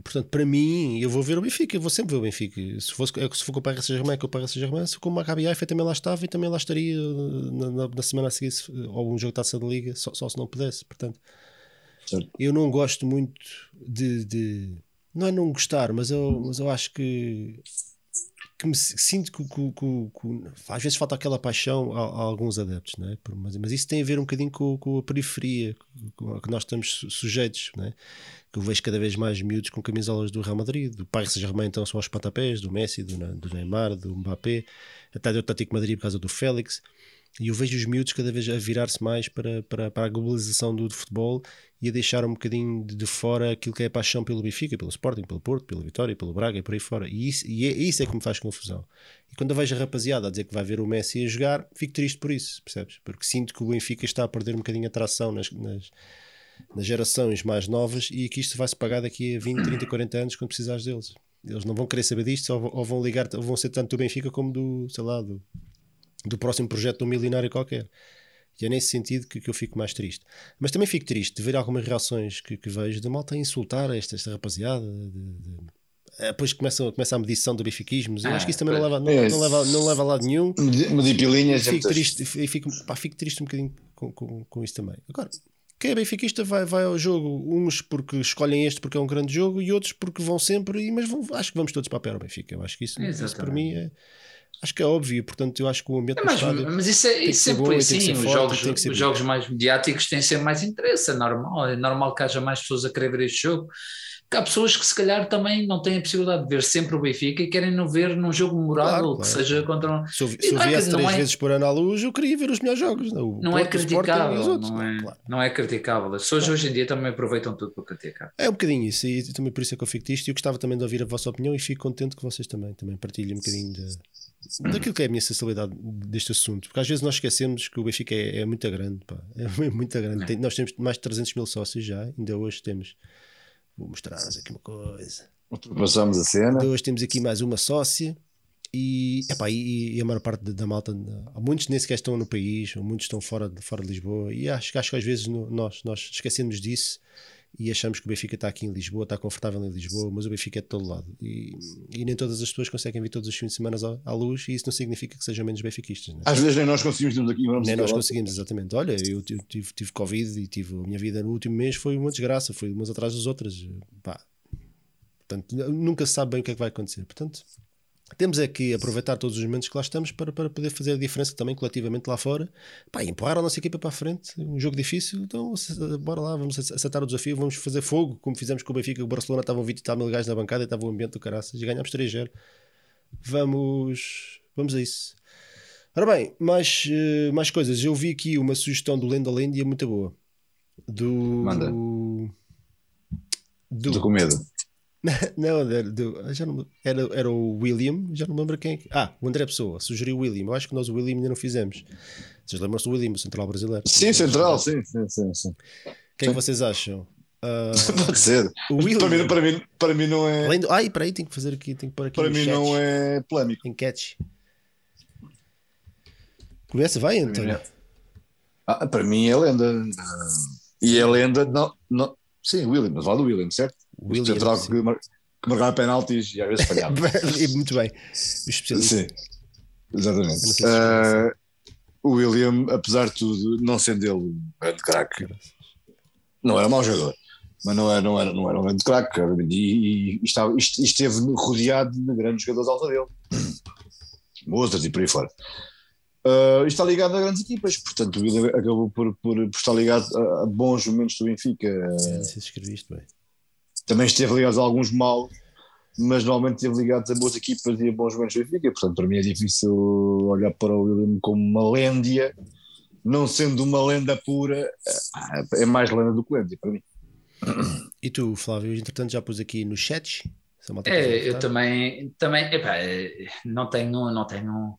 S1: portanto, para mim, eu vou ver o Benfica, eu vou sempre ver o Benfica. Se, fosse, é se for com o Paris Saint-Germain, é com o Paris Saint-Germain. Se com o Maccabi Haifa também lá estava e também lá estaria uh, na, na- na semana a seguir, se- ou um jogo de taça de liga, só, só se não pudesse. Portanto,
S2: Certo.
S1: eu não gosto muito de, de- não é não gostar, mas eu, mas eu acho que, que me sinto que, que- que- que- às vezes falta aquela paixão a, a alguns adeptos, é? Por- mas, mas isso tem a ver um bocadinho com, com a periferia a que nós estamos su- sujeitos, não é? que eu vejo cada vez mais miúdos com camisolas do Real Madrid, do Paris Saint-Germain então são aos pontapés, do Messi, do, do Neymar, do Mbappé, até do Atlético Madrid por causa do Félix, e eu vejo os miúdos cada vez a virar-se mais para, para, para a globalização do, futebol e a deixar um bocadinho de, de fora aquilo que é a paixão pelo Benfica, pelo Sporting, pelo Porto, pela Vitória, pelo Braga e por aí fora. E isso, e é, isso é que me faz confusão. E quando eu vejo a rapaziada a dizer que vai ver o Messi a jogar, fico triste por isso, percebes? Porque sinto que o Benfica está a perder um bocadinho a tração nas, nas, nas gerações mais novas e que isto vai se pagar daqui a 20, 30, 40 anos quando precisares deles. Eles não vão querer saber disto ou vão ligar, ou vão ser tanto do Benfica como do, sei lá, do, do próximo projeto de um milionário qualquer. E é nesse sentido que, que eu fico mais triste. Mas também fico triste de ver algumas reações que, que vejo de malta a insultar esta, esta rapaziada. de- de- Eh, Depois começa, começa a medição do benfiquismo. Eu
S3: Ah,
S1: acho que isso também não
S3: pois.
S1: leva, não,
S2: É.
S1: não leva, não leva a lado nenhum.
S2: Medipilinhas.
S1: Fico triste, fico, pá, fico triste um bocadinho com, com, com isso também. Agora, quem é benfiquista vai, vai ao jogo, uns porque escolhem este porque é um grande jogo e outros porque vão sempre, mas vão- acho que vamos todos para a pé ao Benfica. Eu acho que isso, isso para
S3: Exatamente.
S1: mim é. Acho que é óbvio, portanto, eu acho que o ambiente
S3: É, mas, mas isso, é,
S1: que
S3: isso sempre
S1: bom
S3: foi
S1: que
S3: assim. Os, jogos,
S1: que
S3: os jogos mais mediáticos têm sempre mais interesse, é normal. É normal que haja mais pessoas a querer ver este jogo. Que há pessoas que se calhar também não têm a possibilidade de ver sempre o Benfica e querem não ver num jogo memorável,
S1: Claro,
S3: que
S1: claro.
S3: seja contra um.
S1: Se eu, se eu
S3: não é que-
S1: viesse
S3: não
S1: três
S3: é-
S1: vezes por ano à luz, eu queria ver os melhores jogos. Não, o
S3: Não é
S1: Porto, e
S3: criticável,
S1: os outros.
S3: não, é,
S1: claro.
S3: não é criticável. As pessoas hoje em dia também aproveitam tudo para criticar.
S1: É um bocadinho isso, e também por isso é que eu fico triste. E eu gostava também de ouvir a vossa opinião e fico contente que vocês também, também partilhem um bocadinho de- daquilo que é a minha sensibilidade deste assunto. Porque às vezes nós esquecemos que o Benfica é, é muito grande, pá. é muito grande. Tem- nós temos mais de 300 mil sócios já, ainda hoje temos. Vou mostrar-vos aqui uma coisa.
S2: Passamos a cena.
S1: Hoje temos aqui mais uma sócia. E, epá, e, e a maior parte da, malta, há muitos nem sequer estão no país, ou muitos estão fora de, fora de Lisboa, e acho, que- acho que às vezes no- nós, nós esquecemos disso e achamos que o Benfica está aqui em Lisboa, está confortável em Lisboa, mas o Benfica é de todo lado. E, e nem todas as pessoas conseguem vir todos os fins de semana à, à luz, e isso não significa que sejam menos benfiquistas. Né?
S2: Às vezes nem nós conseguimos termos aqui.
S1: Nem nós conseguimos, exatamente. Olha, eu tive, tive, tive Covid e tive a minha vida no último mês foi uma desgraça, foi umas atrás das outras. Pá. Portanto, nunca se sabe bem o que é que vai acontecer. Portanto, temos é que aproveitar todos os momentos que lá estamos para, para poder fazer a diferença também coletivamente lá fora. Pá, empurrar a nossa equipa para a frente. Um jogo difícil, então bora lá, vamos aceitar o desafio, vamos fazer fogo, como fizemos com o Benfica. O Barcelona estavam 20 e tal mil gajos na bancada e estava o ambiente do caraças e ganhámos 3-0. Vamos, vamos a isso. Ora bem, mais, uh, mais coisas. Eu vi aqui uma sugestão do Lenda Lendia muito boa. Do.
S2: Manda.
S1: Do.
S2: Do com medo.
S1: Não, era, do, já não, era, era o William, já não lembro quem. É ah, o André Pessoa sugeriu o William. Eu acho que nós o William ainda não fizemos. Vocês lembram-se do William, o Central Brasileiro?
S2: Sim, Central, sim, sim, sim. sim.
S1: O que é que vocês acham?
S2: Uh, Pode ser. O William, para, mim, para, mim, para mim não é.
S1: Além do, ai, para aí, tenho que fazer aqui, tenho que pôr aqui.
S2: Para mim chat, não é polémico.
S1: Catch. Começa, vai, António.
S2: Ah, para mim é lenda. E é lenda, não, não, sim, William, mas vale o William, certo? William, central que, mar, que marcava penaltis e às vezes falhava.
S1: Muito bem. O especialista.
S2: Sim, exatamente. Uh, o William, apesar de tudo, não sendo ele um grande craque, não era mau jogador, mas não era, não era, não era um grande craque. E, e, estava, esteve rodeado de grandes jogadores alta dele, Mozart e por aí fora. Uh, está ligado a grandes equipas, portanto o William acabou por, por, por estar ligado a, a, bons momentos do Benfica.
S1: Sim, se escreviste bem
S2: também esteve ligado a alguns maus, mas normalmente esteve ligado a boas equipas e a bons momentos do Benfica. Portanto, para mim é difícil olhar para o William como uma lêndia, não sendo uma lenda pura, é mais lenda do que lenda para mim.
S1: E tu, Flávio, entretanto já pus aqui no chat.
S3: É, eu também, também epá, não tenho, não tenho,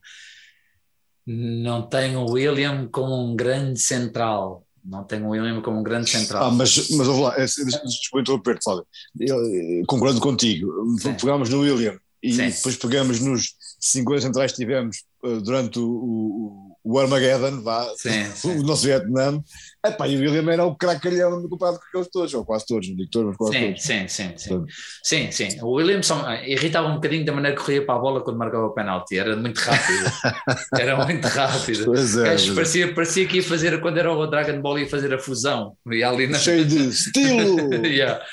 S3: não tenho o William como um grande central não tenho o William como um grande central.
S2: Ah, mas, mas vou lá, desculpa interromper-te, Fábio. Eh, concordo contigo. Sim. Pegámos no William e Sim. depois pegamos nos 50 centrais que tivemos uh, durante o, o, o Armageddon, vá,
S3: sim, sim.
S2: o nosso Vietnã. Epá, e o William era o cracalhão comparado com aqueles todos, ou quase todos, não digo todos, mas quase
S3: sim,
S2: todos.
S3: Sim, sim, sim. sim, sim. O William só, irritava um bocadinho da maneira que corria para a bola quando marcava o penalti, era muito rápido. era muito rápido.
S2: Pois é, pois
S3: é. parecia, parecia que ia fazer, quando era o Dragon Ball, ia fazer a fusão.
S2: Ia
S3: ali
S2: na... Cheio de estilo!
S3: yeah.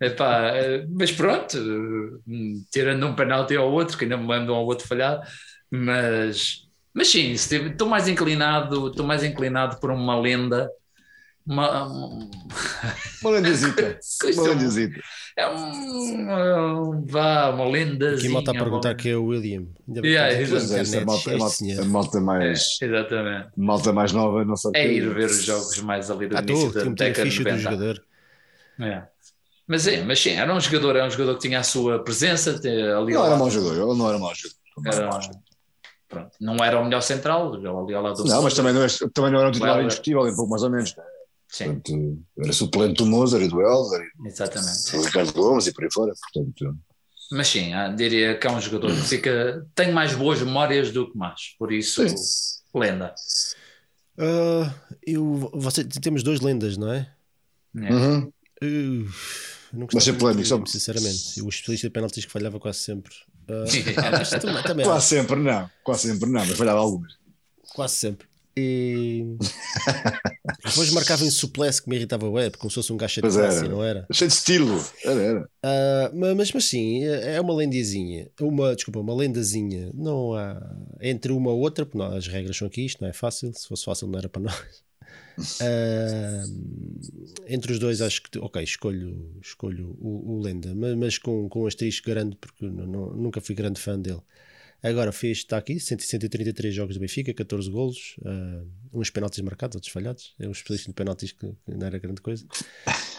S3: Epá, mas pronto, tirando um penalti ao outro, que ainda me mandam ao outro falhar, mas, mas sim, estou mais inclinado, estou mais inclinado por uma lenda uma,
S2: uma lendazita. uma lendazita.
S3: É um, vá, uma lenda.
S1: Aqui malta a perguntar que é o William.
S3: Yeah,
S2: é, a, malta, a, malta, a malta mais.
S3: É, exatamente.
S2: Malta mais nova, não sei.
S3: É ir ver os jogos mais ali do ah, início
S1: da década de 90. Do jogador.
S3: É. Mas, é, mas sim, era um jogador, era um jogador que tinha a sua presença ali.
S2: Não era mau jogador, ele não era mau jogador. Era,
S3: pronto, não era o melhor central, ali ao lado
S2: do Não, mas também não, é, também não era um titular indiscutível, um pouco mais ou menos. Sim. Portanto, era suplente do Mozart e do Elder,
S3: Exatamente.
S2: do Ricardo Gomes e por aí fora. Portanto,
S3: mas sim, ah, diria que é um jogador que fica, tem mais boas memórias do que mais, por isso, sim. lenda.
S1: Uh, eu, você, temos dois lendas, não é?
S2: é. Uhum.
S1: Uh, não
S2: Vai ser polémico, só...
S1: sinceramente. O especialista de penaltis que falhava quase sempre. Uh,
S2: também, também quase sempre não, quase sempre não, mas falhava algumas.
S1: Quase sempre. E depois marcava em suplesse que me irritava o web, como se fosse um gacha de classe, não era?
S2: Cheio de estilo, era, era.
S1: Uh, mas, mas sim, é uma lendazinha, uma, desculpa, uma lendazinha. Não há entre uma ou outra, porque não, as regras são aqui, isto não é fácil. Se fosse fácil, não era para nós. Uh, entre os dois, acho que ok, escolho, escolho o, o Lenda, mas, mas com, com um asterisco grande, porque não, não, nunca fui grande fã dele. Agora fez, está aqui, 133 jogos do Benfica, 14 golos, uh, uns penaltis marcados, outros falhados. É um especialista de penaltis que, não era grande coisa.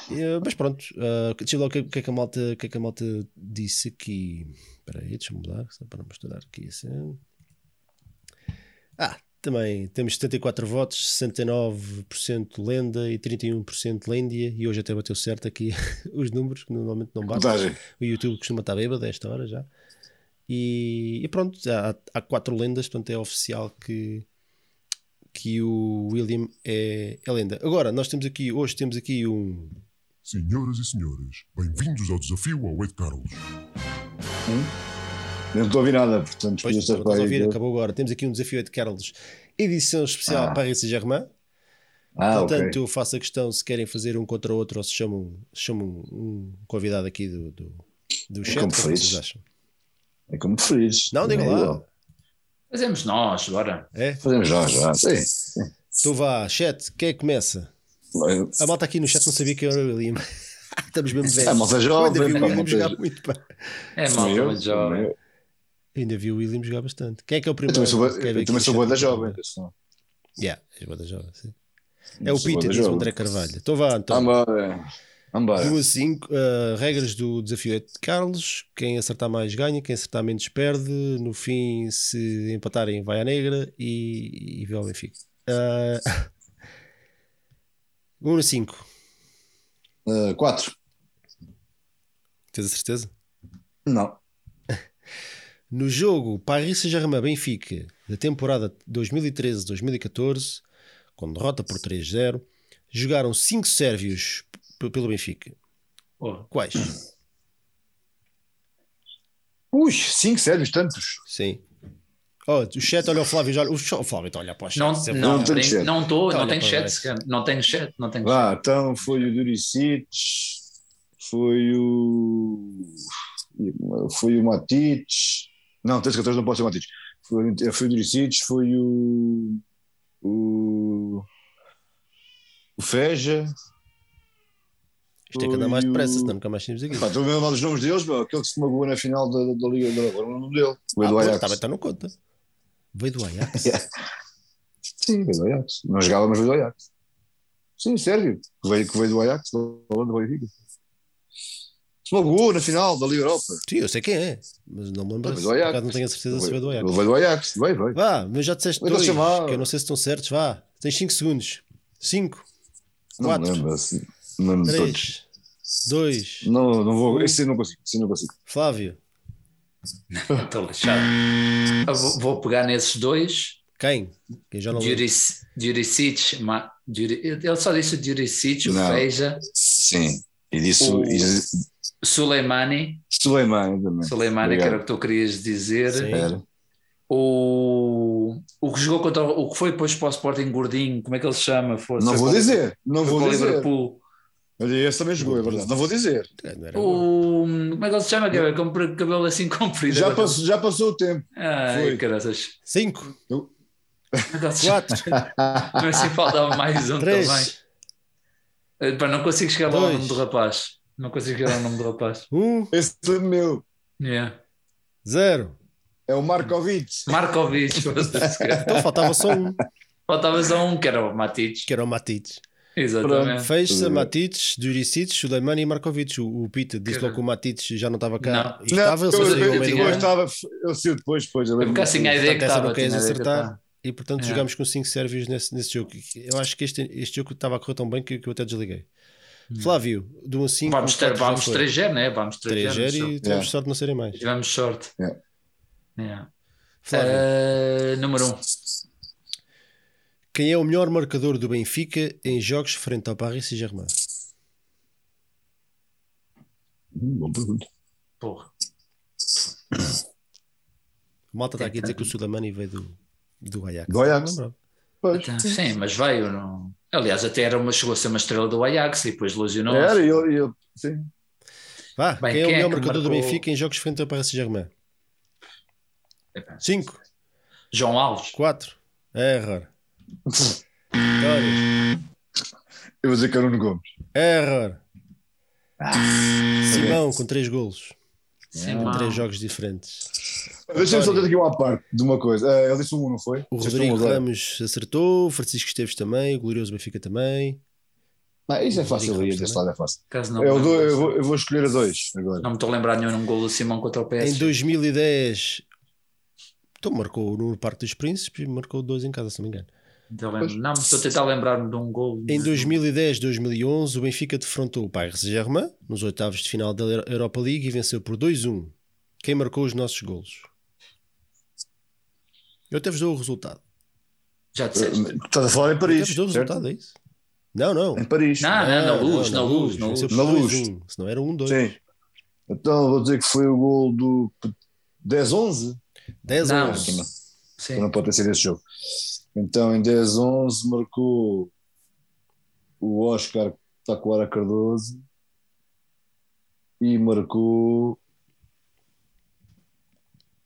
S1: Uh, mas pronto, uh, deixa o que, que, é que, a malta, que é que a malta disse aqui. Espera aí, deixa-me mudar, só para não misturar aqui assim. Ah, também temos 74 votos, 69% lenda e 31% lêndia. E hoje até bateu certo aqui os números, que normalmente não batem. O YouTube costuma estar bêbado a esta hora já. E, e pronto, há, há, quatro lendas, portanto é oficial que, que o William é, é lenda. Agora, nós temos aqui, hoje temos aqui um,
S4: Senhoras e senhores, bem-vindos ao desafio ao Ed Carlos.
S2: Eu não estou a ouvir nada, portanto,
S1: Pois,
S2: podia
S1: não
S2: ser
S1: estás a ouvir, acabou agora. Temos aqui um desafio de Carlos, edição especial
S2: Ah.
S1: Paris Saint-Germain.
S2: Ah.
S1: Portanto, eu faço a questão se querem fazer um contra o outro ou se chamam, chamam um convidado aqui do, do, do chat.
S2: como
S1: é vocês acham?
S2: É como preferires.
S1: Não, diga
S2: É
S1: lá.
S3: Fazemos nós, bora.
S1: É?
S2: Fazemos já, já. Sim.
S1: Então vá, chat, quem é que começa? A malta aqui no chat não sabia que eu era o William. Estamos mesmo velhos.
S2: É, malta
S1: Eu
S2: jovem,
S1: ainda vi o
S2: pá,
S1: William
S2: malta
S1: jogar
S2: jo-
S1: muito. Pá.
S3: É malta
S2: Eu-
S3: jovem.
S2: Eu-
S1: Ainda vi o William jogar bastante. Quem é que é o
S2: Eu
S1: primeiro?
S2: também sou, eu também sou boa da jovem.
S1: Yeah, és boa da jovem, sim. É o Peter, diz o. André Carvalho. Então vá, então.
S2: Vambora. Vambora.
S1: Do 1 a 5, uh, regras do desafio é de Carlos. Quem acertar mais ganha, quem acertar menos perde. No fim, se empatarem, vai à negra e, e vê ao Benfica. Uh, 1 a 5,
S2: Uh, quatro.
S1: tens a certeza?
S2: Não.
S1: No jogo Paris Saint-Germain Benfica da temporada 2013-2014, com derrota por 3-0, jogaram 5 sérvios pelo Benfica.
S3: Porra.
S1: Quais?
S2: Ui, cinco sérios, tantos.
S1: Sim. Oh, o chat olha o Flávio já. O Ch- o Flávio está a olhar para o chat.
S3: Não
S1: sempre.
S3: não
S2: Não tenho
S3: tem-
S2: chat.
S3: não estou, não
S1: Olha
S3: tenho
S1: para
S3: chat. Não tenho chat, não tenho
S2: Vá, então foi o Duricic, foi o. Foi o Matic. Não, 13 não pode ser o Matic. Foi, foi o Duricic, foi o. O. O Feja.
S1: Isto é que anda mais depressa, senão nunca mais tínhamos aqui.
S2: Estou a ver mal os nomes deles, meu. aquele que se magoou na final da, da Liga da Agora, o nome dele. O
S1: Ah, pois,
S2: Ajax.
S1: também está no conta. Veio do Ajax.
S2: Yeah. Sim, veio do Ajax. Não jogava, mas veio do Ajax. Sim, sério. Que veio, que veio do Ajax, da Holanda, do Benfica. Se magoou na final da Liga Europa.
S1: Sim, eu sei quem é, mas não me lembro.
S2: Do Ajax.
S1: não tenho a certeza se veio do
S2: Ele
S1: Ajax.
S2: veio do Ajax. Veio, veio.
S1: Vá, mas já disseste dois,
S2: chamar-
S1: que eu não sei se estão certos. Vá, tens 5 segundos. 5,
S2: Não me
S1: Quatro.
S2: lembro. Assim, não me lembro de todos.
S1: 3, 2,
S2: Não, não vou.
S1: Um.
S2: Esse não consigo. Esse não consigo.
S1: Flávio.
S3: Estou lixado. Vou, vou pegar nesses dois.
S1: Quem? Quem já não
S3: Juricic, ma- Juri- ele só disse o Juricic, o. Feija,
S2: Sim. E disse.
S3: O-
S2: e
S3: Suleimani,
S2: Suleiman também.
S3: Suleimani, que era o que tu querias dizer.
S1: Sim.
S2: Era.
S3: O, o que jogou contra o, que foi depois para o Sporting Gordinho, como é que ele se chama? Foi,
S2: Não
S3: foi
S2: vou
S3: para o-
S2: dizer. Não vou dizer.
S3: Liverpool.
S2: Esse também jogou, é verdade. Não vou dizer.
S1: Bom.
S3: O, como é que ele se chama? Que é com cabelo assim comprido.
S2: Já passou, já passou o tempo.
S3: Ai,
S2: foi.
S3: caraças.
S1: 5,
S3: Como é se?
S1: 4,
S3: Mas assim faltava mais um também.
S1: 3,
S3: Eh, pá, não consigo chegar lá ao
S1: Dois.
S3: nome do rapaz. Não consigo chegar ao nome do rapaz.
S1: 1,
S2: Esse é meu.
S3: Yeah.
S1: 0.
S2: É o Markovic.
S3: Markovic.
S1: Então faltava só um,
S3: Faltava só um, que era o Matic.
S1: que era o Matic.
S3: Exatamente.
S1: Fez-se
S2: Tudo bem.
S1: Matic, Duricic, Suleiman e Markovic. O, o Peter disse logo que o Matic já não estava cá.
S3: Não.
S1: E estava, ele
S2: eu, eu, eu, eu
S1: ano.
S2: estava, eu sei depois, depois. Eu
S3: Eu ficar assim a ideia que estava.
S1: não queres
S3: a
S1: acertar. E portanto
S3: É.
S1: jogámos com 5 sérvios nesse, nesse jogo. Eu acho que este, este jogo estava a correr tão bem que, que eu até desliguei. Flávio, de 1 a 5.
S3: Hum. Vamos, ter, vamos 3G, né? Vamos 3G.
S1: 3 e tivemos
S2: Yeah.
S1: sorte de não serem mais.
S3: Tivemos sorte.
S2: Yeah.
S3: Yeah.
S1: Flávio,
S3: Eh, número 1. Um.
S1: quem é o melhor marcador do Benfica em jogos frente ao Paris Saint-Germain?
S2: Hum, boa pergunta.
S3: Porra.
S1: O Malta está aqui a dizer que o Sulamani veio do, do Ajax.
S2: Do Ajax.
S3: Então, Sim, mas veio. Não... Aliás, até era uma, chegou a ser uma estrela do Ajax e depois lesionou.
S2: Era, e ele, ele, sim.
S1: Vá,
S3: Bem,
S1: quem é o
S3: é
S1: melhor
S3: que
S1: marcador do
S3: marcou-
S1: Benfica em jogos frente ao Paris Saint-Germain?
S3: Epá.
S1: 5,
S3: João Alves.
S1: 4, error. Vitória,
S2: Eu vou dizer que era o Nuno Gomes.
S1: error.
S2: Ah,
S1: Simão com 3 golos.
S3: Sim,
S1: Com
S3: mano.
S1: 3 jogos diferentes.
S2: Deixa-me só ter aqui uma parte de uma coisa. Ele disse um, não foi?
S1: O Rodrigo
S2: agora.
S1: Ramos acertou, o Francisco Esteves também, o Glorioso Benfica também.
S2: Ah, isso é fácil aí,
S1: Ramos
S2: desse lado é fácil.
S3: Caso não,
S2: Eu,
S3: lembro
S2: eu vou, eu vou escolher a dois agora.
S3: não me estou a lembrar nenhum num gol do Simão contra o
S1: Em
S3: PSG.
S1: 2010, então marcou no Parque dos Príncipes e marcou dois em casa, se não me engano.
S3: Não, não, estou a tentar lembrar-me de um gol.
S1: Em 2010, 2011, o Benfica defrontou o Paris Saint-Germain nos oitavos de final da Europa League e venceu por 2-1. Quem marcou os nossos golos? Eu até vos dou o resultado.
S3: Já disseste.
S2: Estás a falar em
S1: Eu até
S2: Paris.
S1: vos dou o resultado, é isso? Não, não.
S2: Em Paris.
S3: Não, não, na luz, na luz, na luz.
S2: Na luz.
S1: 2-1, Se não era 1-2.
S2: Sim. Então vou dizer que foi o gol do 10-11.
S1: 10
S3: Não.
S1: 11.
S2: Então
S3: Sim.
S2: não pode ter sido esse jogo. Então em 10-11 marcou o Oscar Taquara Cardoso e marcou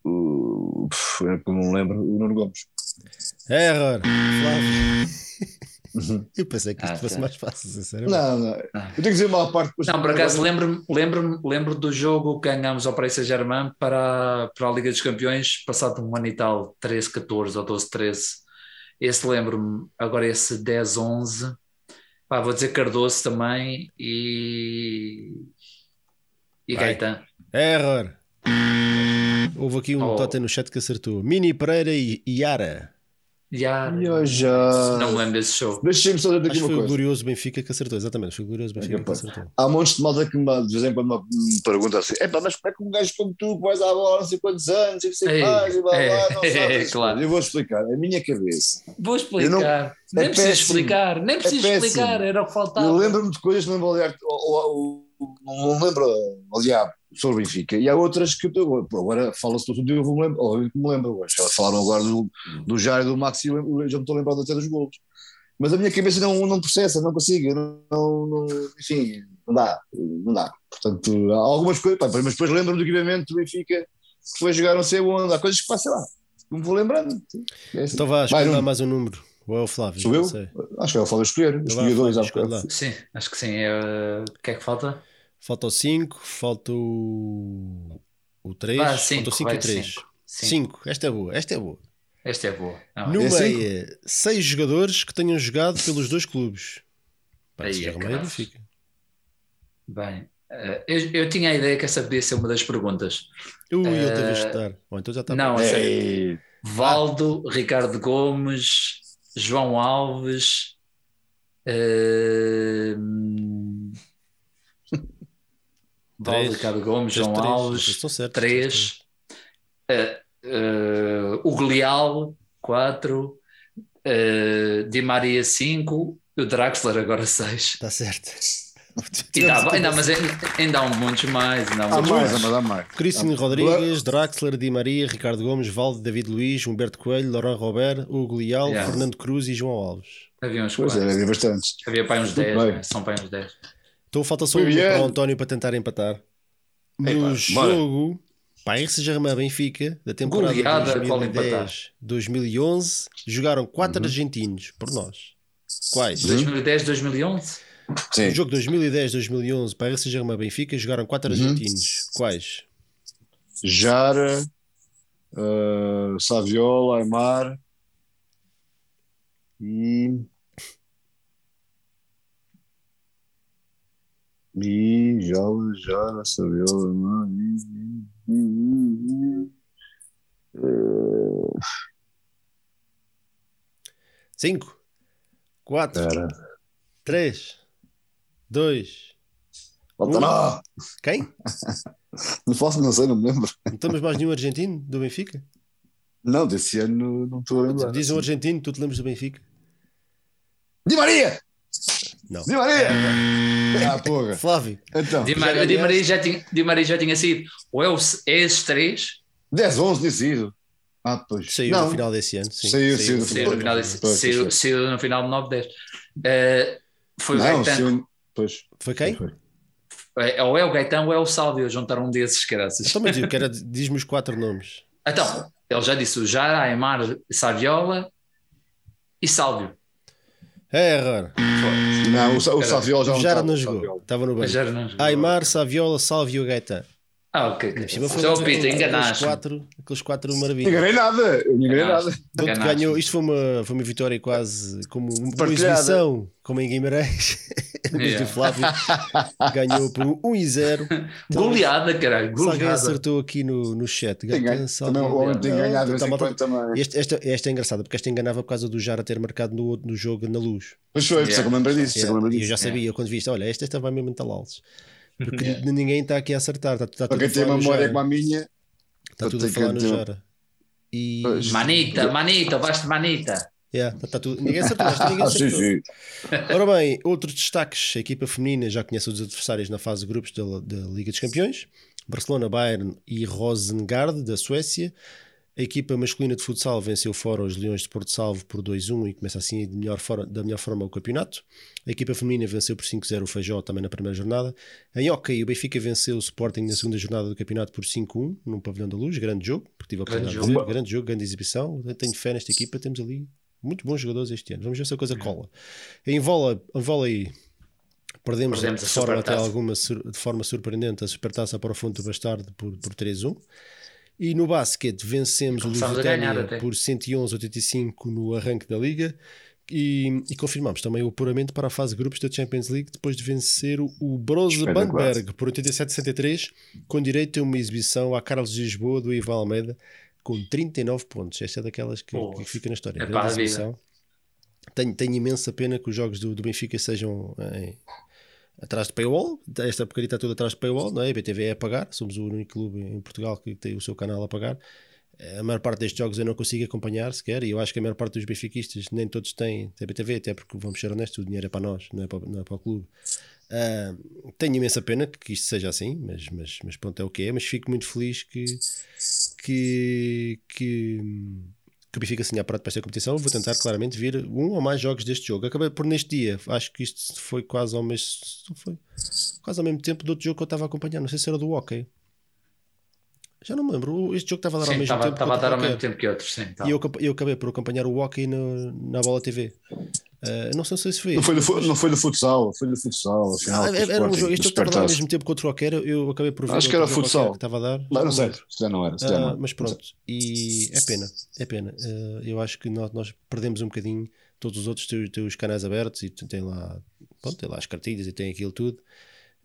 S2: o. pff, É que eu não lembro, o Nuno Gomes.
S1: Error. Flávio. Eu pensei que isto
S3: Ah,
S1: fosse
S3: tá.
S1: mais fácil, sinceramente.
S2: Não, não. Eu tenho que dizer uma parte.
S3: Não, por acaso lembro-me lembro lembro do jogo que ganhámos ao Paris Saint-Germain para, para a Liga dos Campeões, passado um ano e tal, 13, 14 ou 12, 13. Esse lembro-me, agora esse 10, 11. Pá, vou dizer Cardoso também e. E
S1: Vai.
S3: Gaetan.
S1: Error. Houve aqui um
S3: Oh.
S1: totem no chat que acertou. Mini Pereira e Yara.
S3: Já,
S2: eu já.
S3: não me lembro desse show.
S2: Deixa-me só dizer
S1: Acho
S2: aqui
S1: que
S2: uma
S1: foi o
S2: coisa.
S1: Glorioso Benfica que acertou, exatamente. Foi o Glorioso Benfica que
S2: pá.
S1: acertou.
S2: Há montes de malta que me, de vez em quando me pergunta assim: é pá, mas como é que um gajo como tu, que vais à bola não sei quantos anos, e não sei
S3: Ei,
S2: mais, e blá blá,
S3: é,
S2: não sabes.
S3: claro.
S2: Eu vou explicar. A minha cabeça.
S3: Vou explicar.
S2: não-
S3: nem
S2: é
S3: preciso explicar, nem preciso
S2: péssimo.
S3: explicar, era o que faltava.
S2: Eu lembro-me de coisas que não me vou olhar, ou- ou- ou- não me lembro diabo sobre o Benfica. E há outras que eu, agora fala-se tudo e eu vou me lembro, eu me lembro. hoje. Elas falaram agora do, do Jair e do Maxi, eu lembro- eu já me estou lembrado até dos golos. Mas a minha cabeça não, não processa, não consigo, não, não, não- enfim, não dá, não dá. Portanto, há algumas coisas, pá, mas depois lembro-me do equipamento do Benfica que foi jogar não sei onde, há coisas que passam lá, não me vou lembrando. É assim.
S1: Então vá,
S2: Vai, Nuno.
S1: mais um número. Ou é o Flávio?
S2: Sou eu?
S1: sei.
S2: Acho que é o Fábio escolher, escolhi dois há
S1: Flávio, escolhe
S2: bocado.
S1: lá.
S3: Sim, acho que sim. É, O que é que falta?
S1: Falta o 5, falta o. O 3.
S3: Vá,
S1: falta
S3: cinco,
S1: o 5 e
S3: vai,
S1: o 3.
S3: cinco. Cinco.
S1: 5. Esta é boa, esta é boa.
S3: Esta é boa. Não,
S1: No
S2: É
S1: meia, 6 jogadores que tenham jogado pelos dois clubes. Parece
S3: Aí
S1: que
S3: é
S1: é meia
S3: cravo.
S1: Benfica.
S3: Bem, eh, eu, eu tinha a ideia que essa podia ser uma das perguntas.
S1: Ui, eu
S3: Eh,
S1: teve a chutar. Bom, então já está.
S3: Não, sério.
S2: Ei,
S3: Valdo, Ricardo Gomes, João Alves. eh,
S1: Três.
S3: Ricardo Gomes, João
S1: três.
S3: Alves.
S1: Certos,
S3: Três. Eh, eh, o Glial, quatro. eh, Di Maria, cinco. E o Draxler, agora seis.
S1: Está certo.
S3: E dá, ainda, mas ainda, ainda há muitos mais. Ainda há
S2: Há
S3: muitos
S2: mais,
S3: mais.
S2: mas há mais.
S1: Cristiano Rodrigues, Draxler, Di Maria, Ricardo Gomes, Valde, David Luiz, Humberto Coelho, Laurent Robert, Hugo Leal,
S3: Yeah.
S1: Fernando Cruz e João Alves.
S3: Havia uns
S2: Pois é,
S3: quantos.
S2: havia bastantes.
S3: Havia para uns
S2: Muito
S3: 10,
S2: bem.
S3: né? são para uns 10.
S1: Então falta só um para o António para tentar empatar. No
S2: bora.
S1: jogo Paris Saint-Germain Benfica da temporada
S3: Goleada, qual empatar?
S1: 2010-2011 jogaram quatro
S2: Uhum.
S1: argentinos por nós. Quais?
S3: 2010, 2011?
S2: Sim.
S1: No jogo 2010-2011 Paris Saint-Germain Benfica jogaram quatro
S2: Uhum.
S1: argentinos. Quais?
S2: Jara, uh, Saviola, Aymar e. E Jala, Jara, Saviola, Aymar e. e- e- e- eh,
S1: 5, 4,
S2: Espera.
S1: 3, 2.
S2: Falta não!
S1: Quem?
S2: Não faço, não sei, não me lembro.
S1: Não temos mais nenhum argentino do Benfica?
S2: Não, desse ano não estou a lembrar.
S1: Diz um argentino, tu te lembras do Benfica?
S2: Di Maria!
S1: Não.
S2: Di Maria! Ah, porra!
S1: Flávio,
S2: Então,
S3: Di,
S1: já
S3: Maria, Di. Maria já tinha, Di Maria já tinha sido. Ou é, o, é esses três,
S2: 10, 11 tinha sido. Ah, pois.
S1: saiu
S2: não,
S1: no final desse ano. Sim.
S2: Saiu, saiu no
S3: saiu no final, desse,
S2: pois,
S3: saiu,
S2: pois.
S3: saiu no final de 9, 10. Eh, foi o
S2: Não,
S3: Gaetan.
S2: saiu. Pois.
S1: Foi quem?
S2: Foi.
S3: É, ou é o Gaetan ou é o Sálvio. Juntaram um desses, graças.
S1: Então, mas diz-me os quatro nomes.
S3: Então, ele já disse o Jara, Aymar, Saviola e Sálvio.
S1: É errar.
S2: Não, o, o Saviola já não estava,
S1: não jogou. Estava no banco.
S3: já.
S1: Aymar, Saviola, Salvio e Gaetan.
S3: Ah, ok.
S1: foram
S3: o Pita,
S1: aqueles
S3: enganaste.
S1: quatro, aqueles quatro
S2: Não
S1: maravilhas.
S2: enganei nada, eu não enganei nada.
S3: Enganaste.
S1: ganhou, isto foi uma, foi uma vitória quase como uma
S2: Partilhada.
S1: exibição, como em Guimarães. Mas
S3: Yeah.
S1: o Flávio ganhou por 1 e 0.
S3: Goleada, caralho.
S1: Se alguém
S3: Goleada.
S1: acertou aqui no, no chat,
S2: Tem
S1: Gaetan,
S2: ganho.
S1: Salvio,
S2: Também o homem tem
S1: Não,
S2: ganhado de vez
S1: tá
S2: quando também.
S1: Este, esta, esta é engraçada porque esta enganava por causa do Jara ter marcado no, no jogo na luz.
S2: Pois foi,
S3: Yeah.
S2: sei que me lembrei disso.
S1: Yeah, e eu já sabia quando viste, olha, esta, esta vai mesmo entalá-los. Porque ninguém está aqui a acertar. Está, está
S2: Para
S1: tudo
S2: quem
S1: a
S2: tem memória
S1: Jara.
S2: como a minha,
S1: Está tudo a falar no Jara. E.
S3: Manita, manita, de manita.
S1: Yeah, tá, tá tudo. Ninguém acertou, ninguém
S2: Ah, sim,
S1: acertou.
S2: sim.
S1: Ora bem, outros destaques: a equipa feminina já conhece os adversários na fase de grupos da, da Liga dos Campeões: Barcelona, Bayern e Rosengard, da Suécia. A equipa masculina de futsal venceu fora os Leões de Porto Salvo por 2-1 e começa assim de melhor forma- da melhor forma o campeonato. A equipa feminina venceu por 5-0 o Feijó também na primeira jornada. Em hockey, o Benfica venceu o Sporting na segunda jornada do campeonato por 5-1 num pavilhão da luz. Grande jogo, porque tive a
S3: Grande
S1: oportunidade de
S3: jogo.
S1: ver. Grande jogo, grande exibição. Tenho fé nesta equipa, temos ali muito bons jogadores este ano. Vamos ver se a coisa cola. Em vôlei, em vôlei perdemos,
S3: Perdemos
S1: de forma até alguma de forma surpreendente a supertaça para o Fonte do Bastardo por, por 3-1. E no basquete vencemos o
S3: a ganhar
S1: Lusitânia por 111-85 no arranque da liga. E, e confirmamos também o apuramento para a fase grupos da Champions League depois de vencer o, o Brose. Bandberg por 87-63 com direito a uma exibição à Carlos de Lisboa do Ivan Almeida com 39 pontos. Esta é daquelas que,
S3: Pô,
S1: que fica na história.
S3: é
S1: Grande
S3: a
S1: exibição. Tenho, tenho imensa pena que os jogos do, do Benfica sejam em- atrás de paywall. Esta porcaria está toda atrás de paywall, não é? A BTV é a pagar. Somos o único clube em Portugal que tem o seu canal a pagar. A maior parte destes jogos eu não consigo acompanhar sequer, e eu acho que a maior parte dos benfiquistas nem todos têm têm BTV, até porque vamos ser honestos, o dinheiro é para nós, não é para, não é para o clube. Ah, tenho imensa pena que isto seja assim, mas, mas, mas pronto, é o que é. Mas fico muito feliz que, que, que, que o Benfica se tenha apurado para esta competição. Vou tentar claramente vir um ou mais jogos deste jogo. Acabei por neste dia, acho que isto foi quase ao mês, foi quase ao mesmo tempo do outro jogo que eu estava a acompanhar. Não sei se era do hockey. Já não me lembro. Este jogo estava a dar ao
S3: Sim,
S1: mesmo
S3: estava
S1: tempo.
S3: estava a
S1: que
S3: dar ao mesmo tempo que outros, sim. tá.
S1: E eu, eu acabei por acompanhar o hockey no- na Bola TV. Ah, não sei se foi.
S2: Não foi, do, não foi do futsal, foi do futsal. Afinal,
S1: Ah,
S2: do
S1: era um jogo, este estava a dar ao mesmo tempo que outro qualquer. Eu acabei por ver
S2: Acho que era futsal.
S1: que estava a dar.
S2: Não, não sei, se já não era. Já não
S1: Ah,
S2: era.
S1: mas pronto, e é pena, é pena. Ah, eu acho que nós, nós perdemos um bocadinho. Todos os outros têm, têm os canais abertos e tem lá, pronto, tem lá as cartilhas e tem aquilo tudo.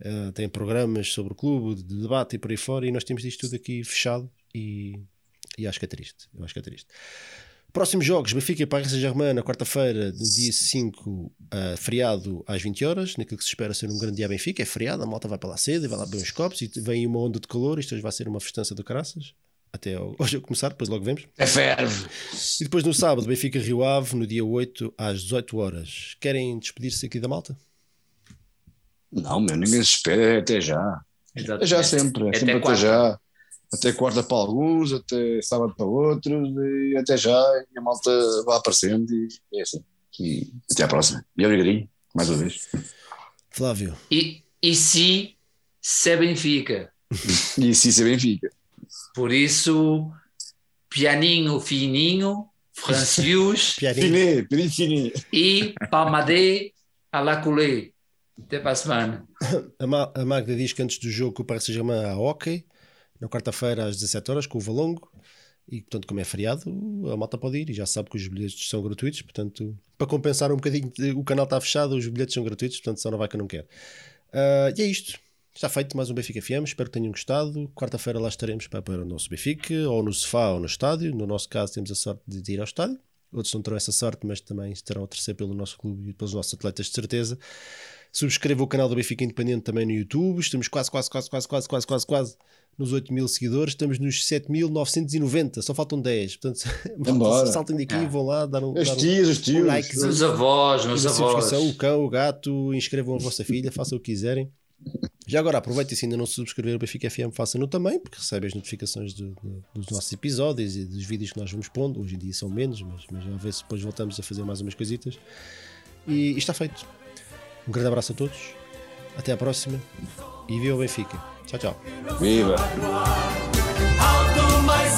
S1: Ah, tem programas sobre o clube, de debate e por aí fora. E nós temos isto tudo aqui fechado. E, e acho que é triste. Eu acho que é triste. Próximos jogos: Benfica e Paris Saint-Germain na quarta-feira, no dia 5, ah, feriado às 20 horas. Naquilo que se espera ser um grande dia a Benfica. É feriado, a malta vai para lá cedo e vai lá beber uns copos. E vem uma onda de calor. Isto hoje vai ser uma festança do caraças. Até ao- hoje eu começar, depois logo vemos.
S2: É ferve.
S1: E depois no sábado, Benfica Rio Ave, no dia 8, às 18 horas. Querem despedir-se aqui da malta?
S2: Não, meu, ninguém se espera, é até já. É
S3: Exatamente.
S2: já sempre, é
S3: Até
S2: sempre até
S3: quarta.
S2: já. Até quarta para alguns, até sábado para outros, e até já, e a malta vai aparecendo, e é assim. E até à próxima. E obrigadinho, mais uma vez.
S1: Flávio,
S3: E, e se, se é Benfica.
S2: E assim se Benfica.
S3: Por isso, pianinho fininho, francius.
S2: Finé, pedi finé.
S3: e palmadé à la coulée. Até para a semana.
S1: A, Ma- a Magda diz que antes do jogo com o Paris Saint-Germain há hockey, na quarta-feira às 17 horas com o Valongo. E portanto, como é feriado, a malta pode ir e já sabe que os bilhetes são gratuitos. Portanto, para compensar um bocadinho, o canal está fechado, os bilhetes são gratuitos. Portanto, só não vai que não quer. Ah, e é isto. Está feito mais um Benfica FM. Espero que tenham gostado. Quarta-feira lá estaremos para apoiar o nosso Benfica, ou no sofá ou no estádio. No nosso caso, temos a sorte de ir ao estádio. Outros não terão essa sorte, mas também estarão a torcer pelo nosso clube e pelos nossos atletas, de certeza. Subscreva o canal do Benfica Independente também no YouTube. Estamos quase, quase, quase, quase, quase, quase, quase, quase nos 8 mil seguidores. Estamos nos 7.990. Só faltam 10. Portanto, saltem daqui,
S3: Ah.
S1: vão lá, dar um,
S2: As
S1: dar um,
S2: tias, os tios.
S1: um like.
S3: Meus avós,
S1: e
S3: meus avós.
S1: o cão, o gato, inscrevam a vossa filha, façam o que quiserem. Já agora aproveitem se ainda não se subscrever o Benfica FM, façam-no também, porque recebem as notificações do- do- dos nossos episódios e dos vídeos que nós vamos pondo. Hoje em dia são menos, mas, mas a ver se depois voltamos a fazer mais umas coisitas. E, e está feito. Um grande abraço a todos, até à próxima e viva o Benfica. Tchau, tchau.
S2: Viva!
S5: Alto mais